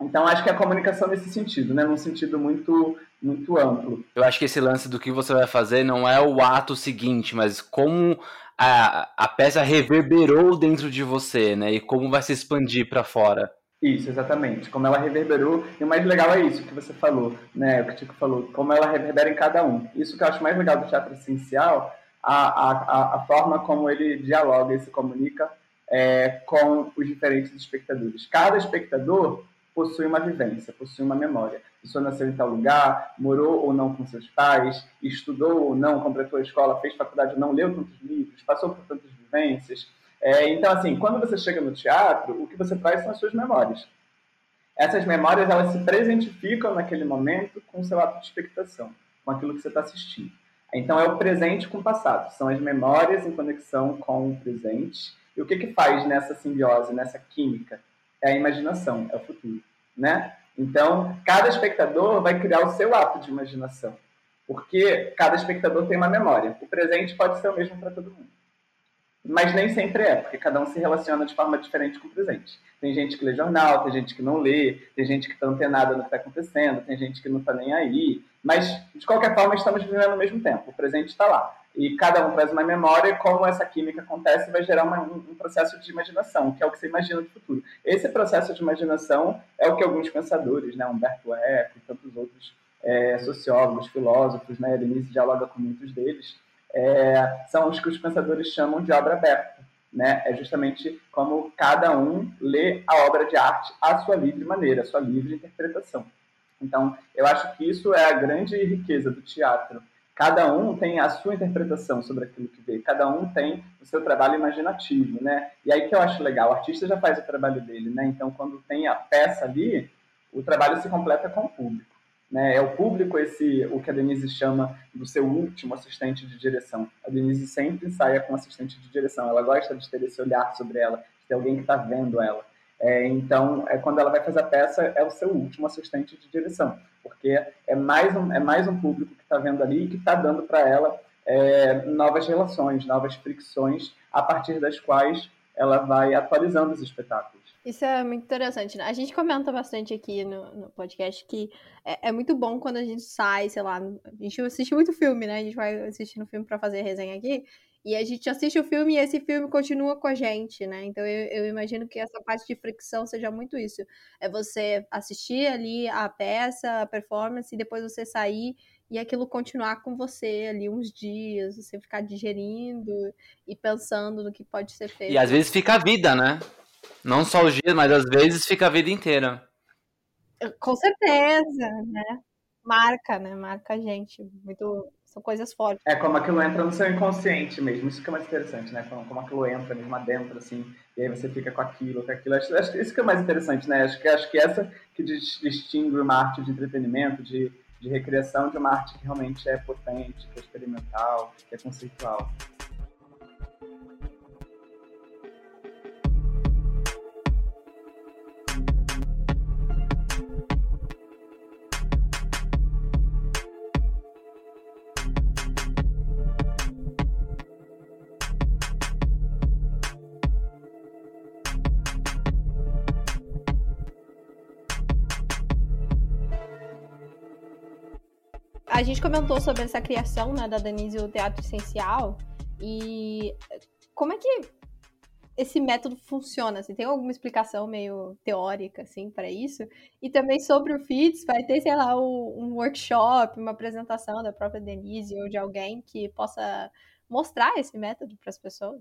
Então, acho que a comunicação nesse sentido, né? Num sentido muito, muito amplo. Eu acho que esse lance do que você vai fazer não é o ato seguinte, mas como a, a peça reverberou dentro de você, né? E como vai se expandir para fora. Isso, exatamente. Como ela reverberou, e o mais legal é isso que você falou, né? O que o Tico falou, como ela reverbera em cada um. Isso que eu acho mais legal do teatro essencial, a, a, a forma como ele dialoga e se comunica é, com os diferentes espectadores. Cada espectador possui uma vivência, possui uma memória. A pessoa nasceu em tal lugar, morou ou não com seus pais, estudou ou não, completou a escola, fez faculdade ou não, leu tantos livros, passou por tantas vivências. É, então, assim, quando você chega no teatro, o que você traz são as suas memórias. Essas memórias, elas se presentificam naquele momento com o seu ato de expectação, com aquilo que você está assistindo. Então, é o presente com o passado. São as memórias em conexão com o presente. E o que, que faz nessa simbiose, nessa química? É a imaginação, é o futuro, né? Então, cada espectador vai criar o seu ato de imaginação, porque cada espectador tem uma memória. O presente pode ser o mesmo para todo mundo mas nem sempre é, porque cada um se relaciona de forma diferente com o presente. Tem gente que lê jornal, tem gente que não lê, tem gente que está antenada no que está acontecendo, tem gente que não está nem aí, mas de qualquer forma estamos vivendo ao mesmo tempo, o presente está lá. E cada um traz uma memória e como essa química acontece vai gerar uma, um, processo de imaginação, que é o que você imagina do futuro. Esse processo de imaginação é o que alguns pensadores, né, Humberto Eco e tantos outros é, sociólogos, filósofos, né, Denise dialoga com muitos deles, é, são os que os pensadores chamam de obra aberta. Né? É justamente como cada um lê a obra de arte à sua livre maneira, à sua livre interpretação. Então, eu acho que isso é a grande riqueza do teatro. Cada um tem a sua interpretação sobre aquilo que vê, cada um tem o seu trabalho imaginativo, né? E aí que eu acho legal, o artista já faz o trabalho dele, né? Então, quando tem a peça ali, o trabalho se completa com o público. Né? É o público esse o que a Denise chama do seu último assistente de direção. A Denise sempre ensaia com assistente de direção. Ela gosta de ter esse olhar sobre ela, de ter alguém que está vendo ela. É, então, é quando ela vai fazer a peça, é o seu último assistente de direção, porque é mais um, é mais um público que está vendo ali e que está dando para ela é, novas relações, novas fricções, a partir das quais ela vai atualizando os espetáculos. Isso é muito interessante, né? A gente comenta bastante aqui no, no podcast que é, é, muito bom quando a gente sai, sei lá, a gente assiste muito filme, né? A gente vai assistindo filme para fazer resenha aqui, e a gente assiste o filme e esse filme continua com a gente, né? Então eu, eu, imagino que essa parte de fricção seja muito isso. É você assistir ali a peça, a performance, e depois você sair e aquilo continuar com você ali uns dias, você ficar digerindo e pensando no que pode ser feito. E às vezes fica a vida, né? Não só os dias, mas às vezes fica a vida inteira. Com certeza, né? Marca, né? Marca a gente. Muito... São coisas fortes. É como aquilo entra no seu inconsciente mesmo. Isso que é mais interessante, né? Como, como aquilo entra mesmo adentro, assim, e aí você fica com aquilo, com aquilo. Acho, acho que isso que é mais interessante, né? Acho que, acho que essa que distingue uma arte de entretenimento, de, de recriação, de uma arte que realmente é potente, que é experimental, que é conceitual. Gente comentou sobre essa criação né, da Denise o Teatro Essencial e como é que esse método funciona? Assim, tem alguma explicação meio teórica assim para isso? E também sobre o FITS, vai ter, sei lá, um workshop, uma apresentação da própria Denise ou de alguém que possa mostrar esse método para as pessoas?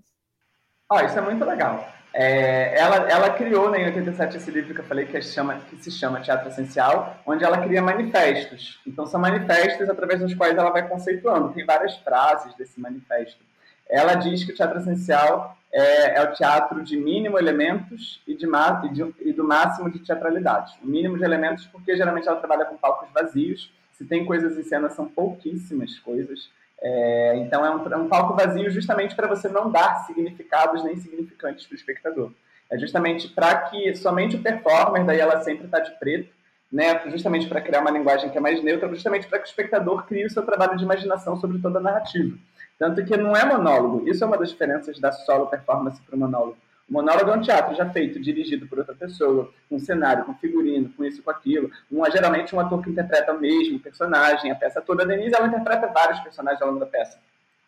Oh, isso é muito legal. É, ela, ela criou né, em 87 esse livro que eu falei que, chama, que se chama Teatro Essencial, onde ela cria manifestos. Então são manifestos através dos quais ela vai conceituando. Tem várias frases desse manifesto. Ela diz que o Teatro Essencial é, é o teatro de mínimo elementos e, de, e, de, e do máximo de teatralidade. O mínimo de elementos porque geralmente ela trabalha com palcos vazios. Se tem coisas em cena, são pouquíssimas coisas. É, então é um, é um, palco vazio justamente para você não dar significados nem significantes para o espectador. É justamente para que somente o performer, daí ela sempre está de preto, né, justamente para criar uma linguagem que é mais neutra, justamente para que o espectador crie o seu trabalho de imaginação sobre toda a narrativa. Tanto que não é monólogo. Isso é uma das diferenças da solo performance para o monólogo. O monólogo é um teatro já feito, dirigido por outra pessoa, com cenário, com figurino, com isso, com aquilo. Um, geralmente um ator que interpreta o mesmo personagem, a peça toda. A Denise, ela interpreta vários personagens ao longo da peça.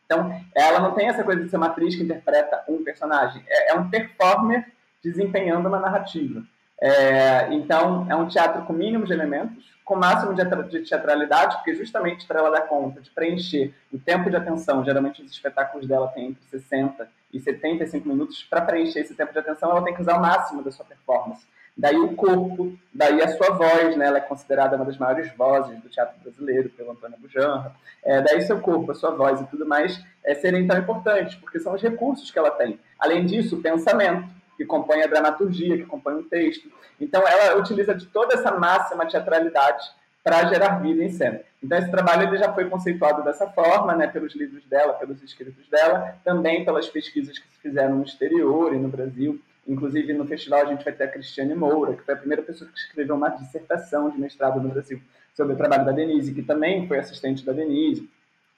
Então, ela não tem essa coisa de ser uma atriz que interpreta um personagem. É, é um performer desempenhando uma narrativa. É, então, é um teatro com mínimo de elementos, com máximo de teatralidade, porque justamente para ela dar conta de preencher o tempo de atenção, geralmente os espetáculos dela têm entre 60 e 75 minutos, para preencher esse tempo de atenção, ela tem que usar o máximo da sua performance. Daí o corpo, daí a sua voz, né? Ela é considerada uma das maiores vozes do teatro brasileiro pelo Antônio Bujanra. É, daí seu corpo, a sua voz e tudo mais é, serem tão importantes, porque são os recursos que ela tem. Além disso, o pensamento, que compõe a dramaturgia, que compõe o texto. Então, ela utiliza de toda essa máxima teatralidade para gerar vida em cena. Então, esse trabalho ele já foi conceituado dessa forma, né, pelos livros dela, pelos escritos dela, também pelas pesquisas que se fizeram no exterior e no Brasil. Inclusive, no festival, a gente vai ter a Cristiane Moura, que foi a primeira pessoa que escreveu uma dissertação de mestrado no Brasil sobre o trabalho da Denise, que também foi assistente da Denise.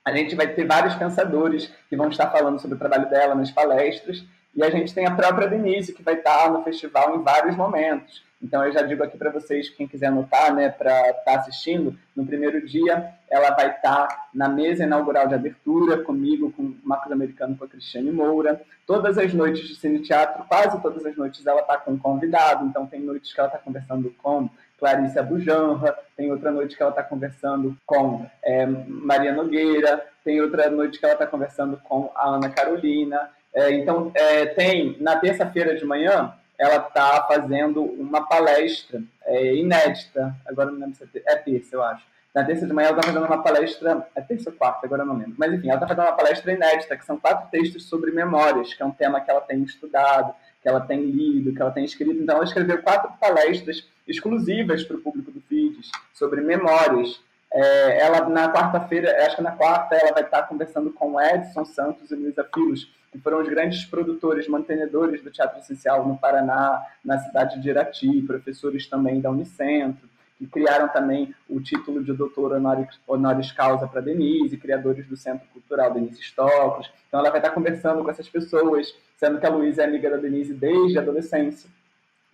A gente vai ter vários pensadores que vão estar falando sobre o trabalho dela nas palestras. E a gente tem a própria Denise, que vai estar no festival em vários momentos. Então, eu já digo aqui para vocês, quem quiser anotar, né, para estar tá assistindo, no primeiro dia, ela vai estar tá na mesa inaugural de abertura, comigo, com o Marcos Americano, com a Cristiane Moura. Todas as noites de cine teatro, quase todas as noites, ela está com um convidado. Então, tem noites que ela está conversando com Clarice Abujanra, tem outra noite que ela está conversando com é, Maria Nogueira, tem outra noite que ela está conversando com a Ana Carolina. É, então, é, tem, na terça-feira de manhã, ela está fazendo uma palestra é, inédita, agora não lembro se é, é terça, eu acho. Na terça de manhã ela está fazendo uma palestra, é terça ou quarta, agora não lembro. Mas enfim, ela está fazendo uma palestra inédita, que são quatro textos sobre memórias, que é um tema que ela tem estudado, que ela tem lido, que ela tem escrito. Então ela escreveu quatro palestras exclusivas para o público do FIDES sobre memórias. É, ela, na quarta-feira, acho que na quarta, ela vai estar conversando com Edson Santos e Luísa Filos, que foram os grandes produtores, mantenedores do Teatro Essencial no Paraná, na cidade de Irati, professores também da Unicentro, que criaram também o título de doutor honoris, honoris causa para Denise, criadores do Centro Cultural Denise Stocos. Então ela vai estar conversando com essas pessoas, sendo que a Luísa é amiga da Denise desde a adolescência.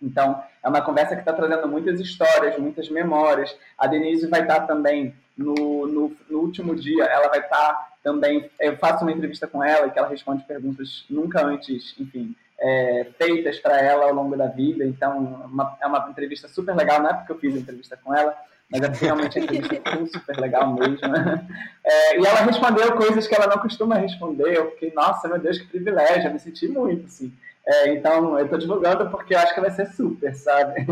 Então, é uma conversa que está trazendo muitas histórias, muitas memórias. A Denise vai estar também no, no, no último dia, ela vai estar também. Eu faço uma entrevista com ela e que ela responde perguntas nunca antes, enfim, é, feitas para ela ao longo da vida. Então, uma, é uma entrevista super legal. Não é porque eu fiz a entrevista com ela, mas é porque realmente a entrevista super legal mesmo. É, e ela respondeu coisas que ela não costuma responder. Eu fiquei, nossa, meu Deus, que privilégio. Eu me senti muito, assim. É, então, eu estou divulgando porque eu acho que vai ser super, sabe?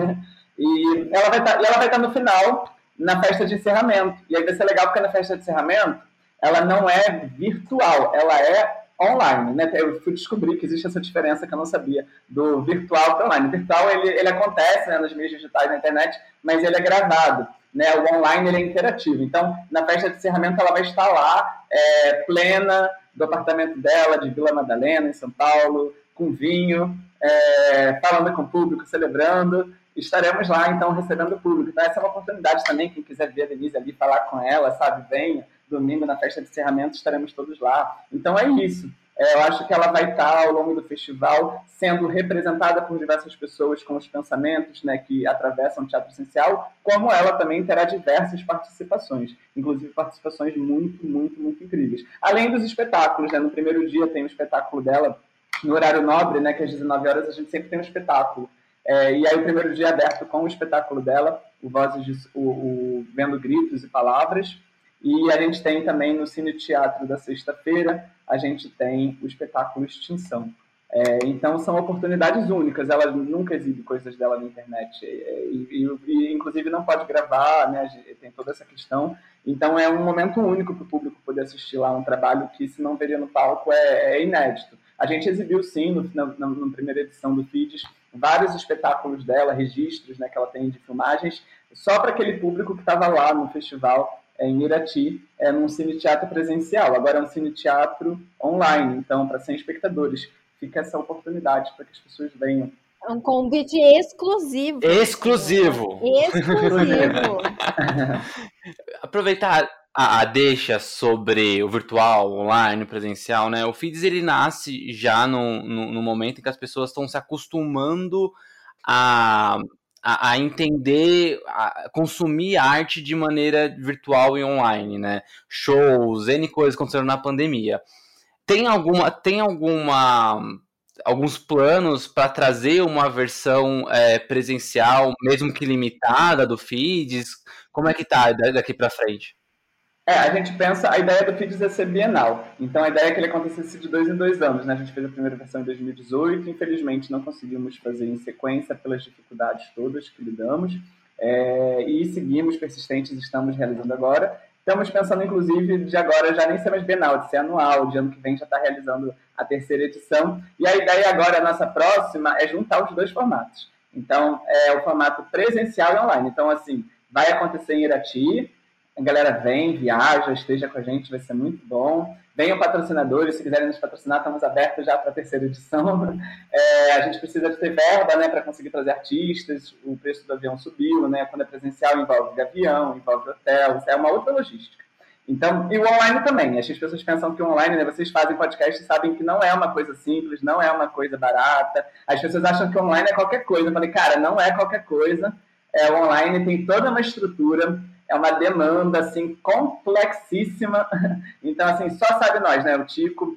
E ela vai tá, estar tá no final, na festa de encerramento. E aí vai ser legal porque na festa de encerramento, ela não é virtual, ela é online, né? Eu fui descobrir que existe essa diferença que eu não sabia do virtual para online. O virtual ele, ele acontece né, nos meios digitais na internet, mas ele é gravado. Né? O online ele é interativo. Então, na festa de encerramento, ela vai estar lá, é, plena, do apartamento dela, de Vila Madalena, em São Paulo, com vinho, é, falando com o público, celebrando. Estaremos lá, então, recebendo o público. Então, essa é uma oportunidade também, quem quiser ver a Denise ali, falar com ela, sabe, venha. Domingo, na festa de encerramento, estaremos todos lá. Então, é isso. É, eu acho que ela vai estar, ao longo do festival, sendo representada por diversas pessoas com os pensamentos né, que atravessam o teatro essencial, como ela também terá diversas participações, inclusive participações muito, muito, muito incríveis. Além dos espetáculos, né, no primeiro dia tem o espetáculo dela, no horário nobre, né, que às 19 horas a gente sempre tem um espetáculo. É, e aí o primeiro dia é aberto com o espetáculo dela, o Vozes de, o, o Vendo Gritos e Palavras. E a gente tem também no Cine Teatro da sexta-feira, a gente tem o espetáculo Extinção. É, então são oportunidades únicas. Ela nunca exibe coisas dela na internet e, e, e, inclusive não pode gravar, né? Tem toda essa questão. Então é um momento único para o público poder assistir lá um trabalho que se não veria no palco é, é inédito. A gente exibiu sim no, na, na, primeira edição do FIDES vários espetáculos dela, registros né, que ela tem de filmagens, só para aquele público que estava lá no festival é, em Irati, é num cine-teatro presencial. Agora é um cine-teatro online, então, para 100 espectadores. Fica essa oportunidade para que as pessoas venham. É um convite exclusivo. Exclusivo. Exclusivo. Aproveitar a, a, deixa sobre o virtual, online, presencial, né? O Feeds ele nasce já no, no, no momento em que as pessoas estão se acostumando a, a, a, entender, a consumir arte de maneira virtual e online, né? Shows, N coisas aconteceram na pandemia. Tem alguma, tem alguma alguns planos para trazer uma versão é, presencial, mesmo que limitada, do Feeds? Como é que tá daqui para frente? É, a gente pensa, a ideia do Feeds é ser bienal. Então a ideia é que ele acontecesse de dois em dois anos. Né? A gente fez a primeira versão em 2018, infelizmente não conseguimos fazer em sequência pelas dificuldades todas que lidamos. É, e seguimos persistentes, estamos realizando agora. Estamos pensando, inclusive, de agora já nem ser mais bienal, de ser anual, de ano que vem já está realizando a terceira edição. E a ideia agora, a nossa próxima, é juntar os dois formatos. Então, é o formato presencial e online. Então, assim, vai acontecer em Irati, a galera vem, viaja, esteja com a gente, vai ser muito bom. Venham patrocinadores, se quiserem nos patrocinar, estamos abertos já para a terceira edição. É, a gente precisa de ter verba né, para conseguir trazer artistas, o preço do avião subiu, né? Quando é presencial envolve avião, envolve hotel, é uma outra logística. Então, e o online também. As pessoas pensam que o online, né, vocês fazem podcast e sabem que não é uma coisa simples, não é uma coisa barata. As pessoas acham que online é qualquer coisa. Eu falei, cara, não é qualquer coisa. É, o online tem toda uma estrutura, é uma demanda assim complexíssima. Então, assim, só sabe nós, né? O Tico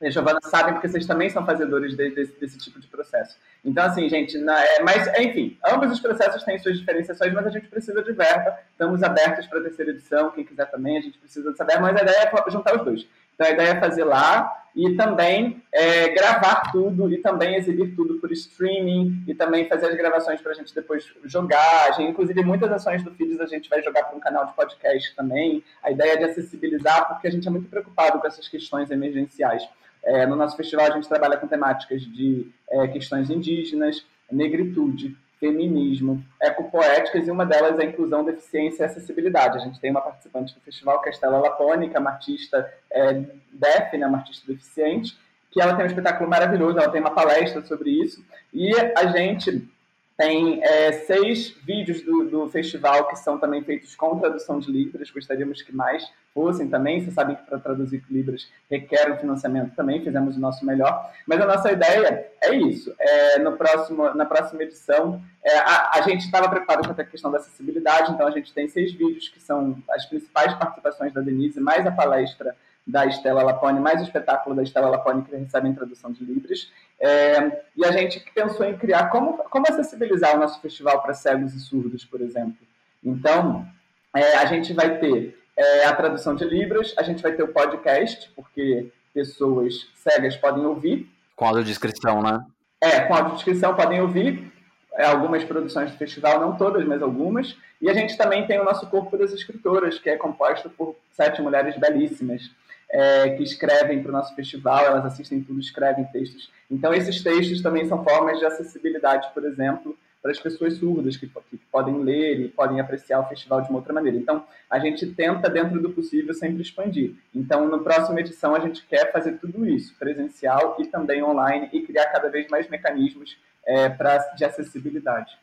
e a Giovana sabem porque vocês também são fazedores de, desse, desse, tipo de processo. Então, assim, gente, na, é, mas, enfim, ambos os processos têm suas diferenciações, mas a gente precisa de verba. Estamos abertos para a terceira edição, quem quiser também, a gente precisa dessa verba, mas a ideia é juntar os dois. Então, a ideia é fazer lá e também é, gravar tudo e também exibir tudo por streaming e também fazer as gravações para a gente depois jogar. Gente, inclusive, muitas ações do Feeds a gente vai jogar para um canal de podcast também. A ideia é de acessibilizar, porque a gente é muito preocupado com essas questões emergenciais. É, no nosso festival, a gente trabalha com temáticas de é, questões indígenas, negritude, feminismo, ecopoéticas, e uma delas é inclusão, deficiência e acessibilidade. A gente tem uma participante do festival, que é Estela que é uma artista é, DEF, né, uma artista deficiente, que ela tem um espetáculo maravilhoso, ela tem uma palestra sobre isso, e a gente tem é, seis vídeos do, do, festival que são também feitos com tradução de Libras. Gostaríamos que mais fossem também. Vocês sabem que para traduzir Libras requer um financiamento também. Fizemos o nosso melhor. Mas a nossa ideia é isso. É, no próximo, na próxima edição, é, a, a, gente estava preparado com a questão da acessibilidade. Então, a gente tem seis vídeos que são as principais participações da Denise, mais a palestra da Estela Lapone, mais o espetáculo da Estela Lapone, que recebe em tradução de Libras. É, e a gente pensou em criar como, como acessibilizar o nosso festival para cegos e surdos, por exemplo. Então, é, a gente vai ter é, a tradução de Libras, a gente vai ter o podcast, porque pessoas cegas podem ouvir. Com audiodescrição, né? É, com audiodescrição podem ouvir. É, algumas produções do festival, não todas, mas algumas. E a gente também tem o nosso Corpo das Escritoras, que é composto por sete mulheres belíssimas é, que escrevem para o nosso festival, elas assistem tudo, escrevem textos. Então, esses textos também são formas de acessibilidade, por exemplo, para as pessoas surdas, que, que, podem ler e podem apreciar o festival de uma outra maneira. Então, a gente tenta, dentro do possível, sempre expandir. Então, na próxima edição, a gente quer fazer tudo isso, presencial e também online, e criar cada vez mais mecanismos é, pra, de acessibilidade.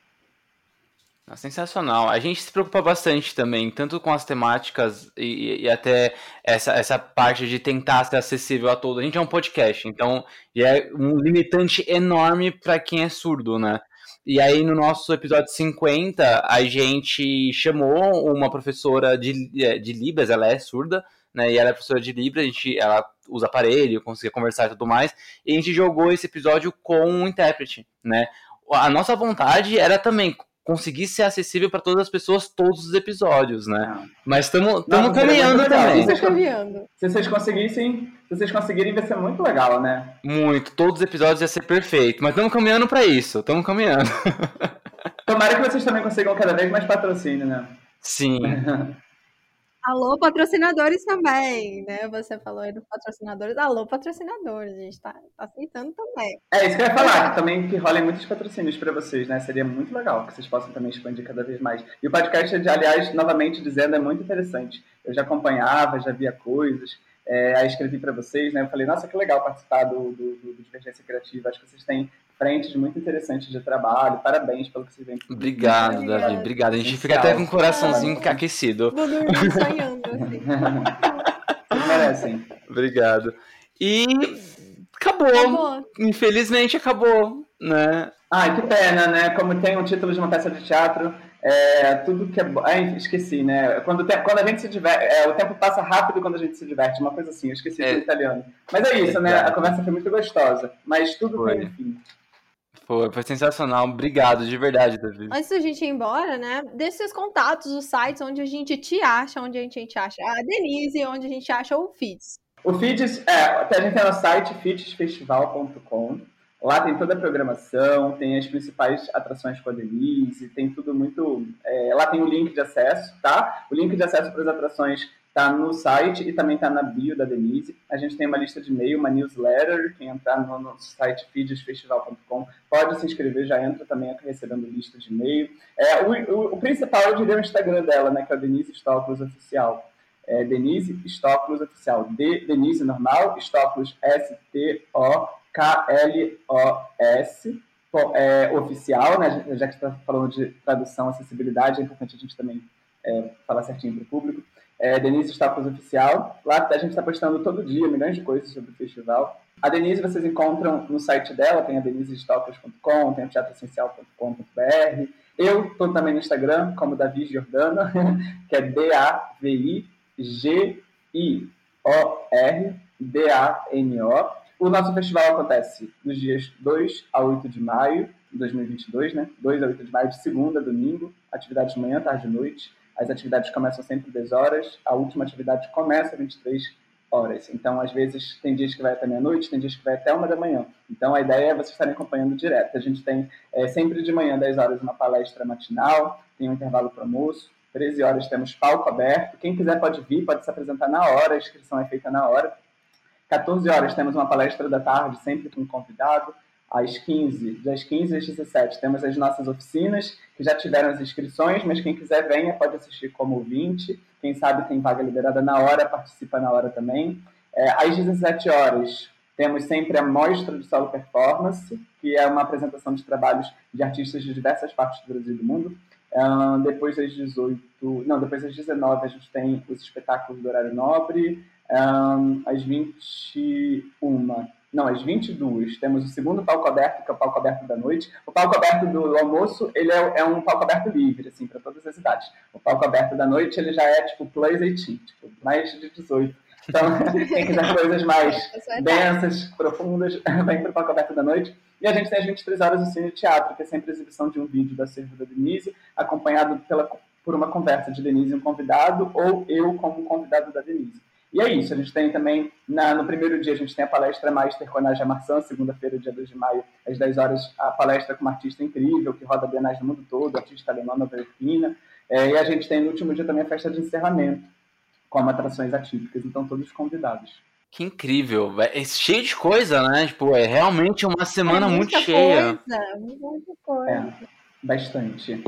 Sensacional. A gente se preocupa bastante também, tanto com as temáticas e, e, até essa, essa parte de tentar ser acessível a todos. A gente é um podcast, então é um limitante enorme para quem é surdo, né? E aí, no nosso episódio 50, a gente chamou uma professora de, é, de Libras, ela é surda, né? E ela é professora de Libras, a gente, ela usa aparelho, conseguia conversar e tudo mais. E a gente jogou esse episódio com um intérprete, né? A nossa vontade era também conseguir ser acessível para todas as pessoas todos os episódios, né? Mas estamos caminhando também. Se vocês, se vocês conseguissem, se vocês conseguirem, vai ser muito legal, né? Muito. Todos os episódios ia ser perfeito. Mas estamos caminhando para isso. Estamos caminhando. Tomara que vocês também consigam cada vez mais patrocínio, né? Sim. Alô, patrocinadores também, né? Você falou aí dos patrocinadores. Alô, patrocinadores, a gente tá, tá aceitando também. É isso que eu ia falar, que também que rolem muitos patrocínios para vocês, né? Seria muito legal que vocês possam também expandir cada vez mais. E o podcast, aliás, novamente dizendo, é muito interessante. Eu já acompanhava, já via coisas. É, aí escrevi para vocês, né? Eu falei, nossa, que legal participar do, do, do Divergência Criativa. Acho que vocês têm frentes muito interessantes de trabalho. Parabéns pelo que vocês vêm. Obrigado, Obrigada. Davi. Obrigado. A gente fica até com o coraçãozinho ah, aquecido. Vou dormir sonhando, assim. Vocês merecem. Obrigado. E acabou. acabou. Infelizmente acabou, né? Ai, que pena, né? Como tem um título de uma peça de teatro, É, tudo que é bom. Ai, esqueci, né? Quando, te... quando a gente se diverte. É, o tempo passa rápido quando a gente se diverte, uma coisa assim, eu esqueci é. italiano. Mas é isso, né? A conversa foi muito gostosa. Mas tudo foi. tem um fim. Foi, foi sensacional. Obrigado, de verdade, Davi. Antes da gente ir embora, né? Deixe seus contatos, os sites onde a gente te acha, onde a gente acha a Denise, onde a gente acha o Feeds. O Feeds, é, a gente tem no site feedsfestival.com. Lá tem toda a programação, tem as principais atrações com a Denise, tem tudo muito. É, lá tem o link de acesso, tá? O link de acesso para as atrações está no site e também está na bio da Denise. A gente tem uma lista de e-mail, uma newsletter. Quem entrar no nosso site feedsfestival.com pode se inscrever, já entra também recebendo lista de e-mail. É, o, o, o, principal, eu diria, é o Instagram dela, né, que é a Denise Stocklus Oficial. É Denise Stocklus Oficial. D, Denise normal, Stocklus S-T-O KLOS, é, oficial, né? já que está falando de tradução, acessibilidade, é importante a gente também é, falar certinho para o público. É, Denise Stocos Oficial. Lá a gente está postando todo dia milhões de coisas sobre o festival. A Denise vocês encontram no site dela, tem a denisestocos.com, tem o teatroessencial.com.br. Eu estou também no Instagram, como Davi Giordano, que é D-A-V-I-G-I-O-R, D-A-N-O. O nosso festival acontece dos dias 2 a 8 de maio de 2022, né? 2 a 8 de maio, de segunda a domingo, atividades de manhã, tarde e noite. As atividades começam sempre 10 horas, a última atividade começa às 23 horas. Então, às vezes, tem dias que vai até meia-noite, tem dias que vai até uma da manhã. Então, a ideia é vocês estarem acompanhando direto. A gente tem é, sempre de manhã, 10 horas, uma palestra matinal, tem um intervalo para almoço. 13 horas temos palco aberto. Quem quiser pode vir, pode se apresentar na hora, a inscrição é feita na hora. 14 horas temos uma palestra da tarde, sempre com um convidado. Às 15, das 15 às 17, temos as nossas oficinas, que já tiveram as inscrições, mas quem quiser venha, pode assistir como ouvinte. Quem sabe tem vaga liberada na hora, participa na hora também. É, às 17 horas, temos sempre a Mostra de Solo Performance, que é uma apresentação de trabalhos de artistas de diversas partes do Brasil e do mundo. Uh, depois das 18, não, depois das 19 a gente tem os espetáculos do horário nobre, um, às 21, não, às 22, temos o segundo palco aberto, que é o palco aberto da noite. O palco aberto do almoço, ele é, é um palco aberto livre, assim, para todas as idades. O palco aberto da noite, ele já é, tipo, plus 18, tipo, mais de 18. Então, quem quiser coisas mais densas, profundas, vem para o palco aberto da noite. E a gente tem às 23 horas o Cine Teatro, que é sempre a exibição de um vídeo da Serva da Denise, acompanhado pela, por uma conversa de Denise e um convidado, ou eu como convidado da Denise. E é isso, a gente tem também, na, no primeiro dia, a gente tem a palestra Master com a Naja Marçã, segunda-feira, dia 2 de maio, às 10 horas, a palestra com uma artista incrível, que roda bienais no mundo todo, artista alemã, Nova É, e a gente tem no último dia também a festa de encerramento, com atrações atípicas, então todos convidados. Que incrível, é cheio de coisa, né? Tipo, é realmente uma semana é muito cheia. Coisa, muita coisa. É, bastante.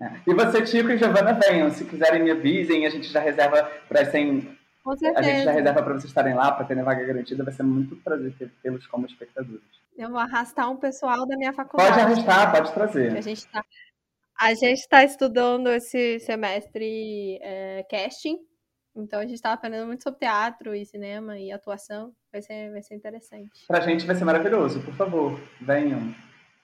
É. E você, Tico e Giovana, venham. Se quiserem, me avisem. A gente já reserva para 100 com certeza. A gente já reserva para vocês estarem lá, para terem vaga garantida. Vai ser muito prazer tê-los como espectadores. Eu vou arrastar um pessoal da minha faculdade. Pode arrastar, pode trazer. A gente está a gente está estudando esse semestre é, casting, então a gente está aprendendo muito sobre teatro e cinema e atuação. Vai ser, vai ser interessante. Pra gente vai ser maravilhoso, por favor, venham.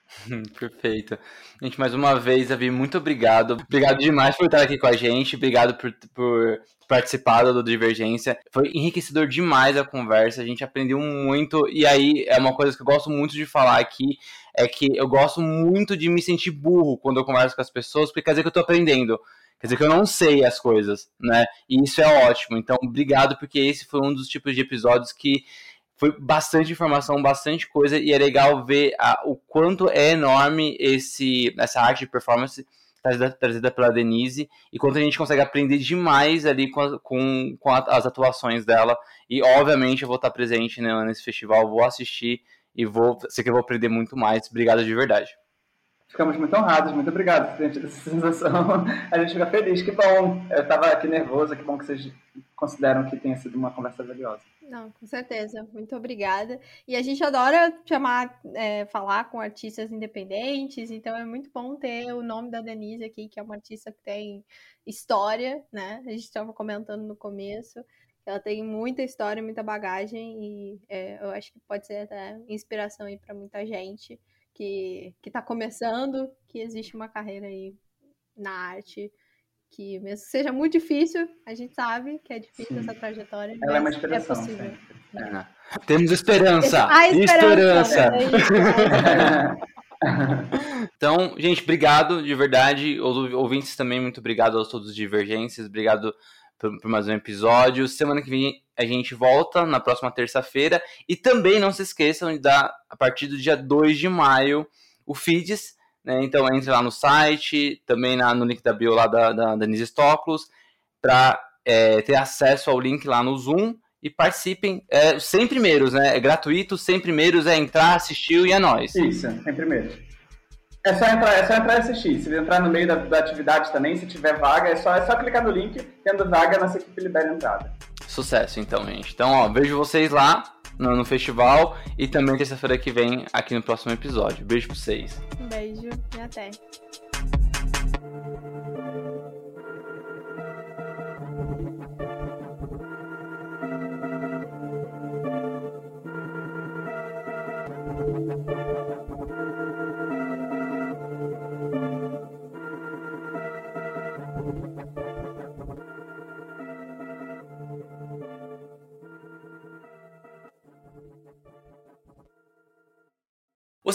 Perfeito. Gente, mais uma vez, Davi, muito obrigado. Obrigado demais por estar aqui com a gente. Obrigado por, por participar do Divergência. Foi enriquecedor demais a conversa. A gente aprendeu muito. E aí, é uma coisa que eu gosto muito de falar aqui: é que eu gosto muito de me sentir burro quando eu converso com as pessoas, porque quer dizer que eu tô aprendendo. Quer dizer que eu não sei as coisas, né? E isso é ótimo. Então, obrigado, porque esse foi um dos tipos de episódios que foi bastante informação, bastante coisa, e é legal ver a, o quanto é enorme esse, essa arte de performance trazida, trazida pela Denise, e quanto a gente consegue aprender demais ali com, a, com, com a, as atuações dela. E obviamente eu vou estar presente né, nesse festival, vou assistir e vou. Sei que eu vou aprender muito mais. Obrigado de verdade. Ficamos muito honrados, muito obrigado por ter tido essa sensação. A gente fica feliz, que bom. Eu estava aqui nervosa, que bom que vocês consideram que tenha sido uma conversa valiosa. Não, com certeza. Muito obrigada. E a gente adora chamar, é, falar com artistas independentes, então é muito bom ter o nome da Denise aqui, que é uma artista que tem história, né? A gente estava comentando no começo. Ela tem muita história, muita bagagem e é, eu acho que pode ser até inspiração aí para muita gente que, que tá começando, que existe uma carreira aí na arte, que mesmo que seja muito difícil, a gente sabe que é difícil Sim. essa trajetória. Ela é uma inspiração. É possível. É. Temos esperança. A esperança. esperança. então, gente, obrigado de verdade. Ouvintes também, muito obrigado a todos os Divergências. Obrigado por, mais um episódio. Semana que vem a gente volta na próxima terça-feira. E também não se esqueçam de dar, a partir do dia 2 de maio, o Feeds. Né? Então entre lá no site, também na, no link da bio lá da, da Denise Stoklos, para é, ter acesso ao link lá no Zoom e participem. É, sem primeiros, né? É gratuito, sem primeiros é entrar, assistir e é nóis. Isso, sem primeiros. É só entrar, é só entrar e assistir. Se entrar no meio da, da, atividade também, se tiver vaga, é só, é só clicar no link, tendo vaga, nossa equipe libera a entrada. Sucesso, então, gente. Então, ó, vejo vocês lá no, no festival e também terça-feira que vem aqui no próximo episódio. Beijo pra vocês. Um beijo e até.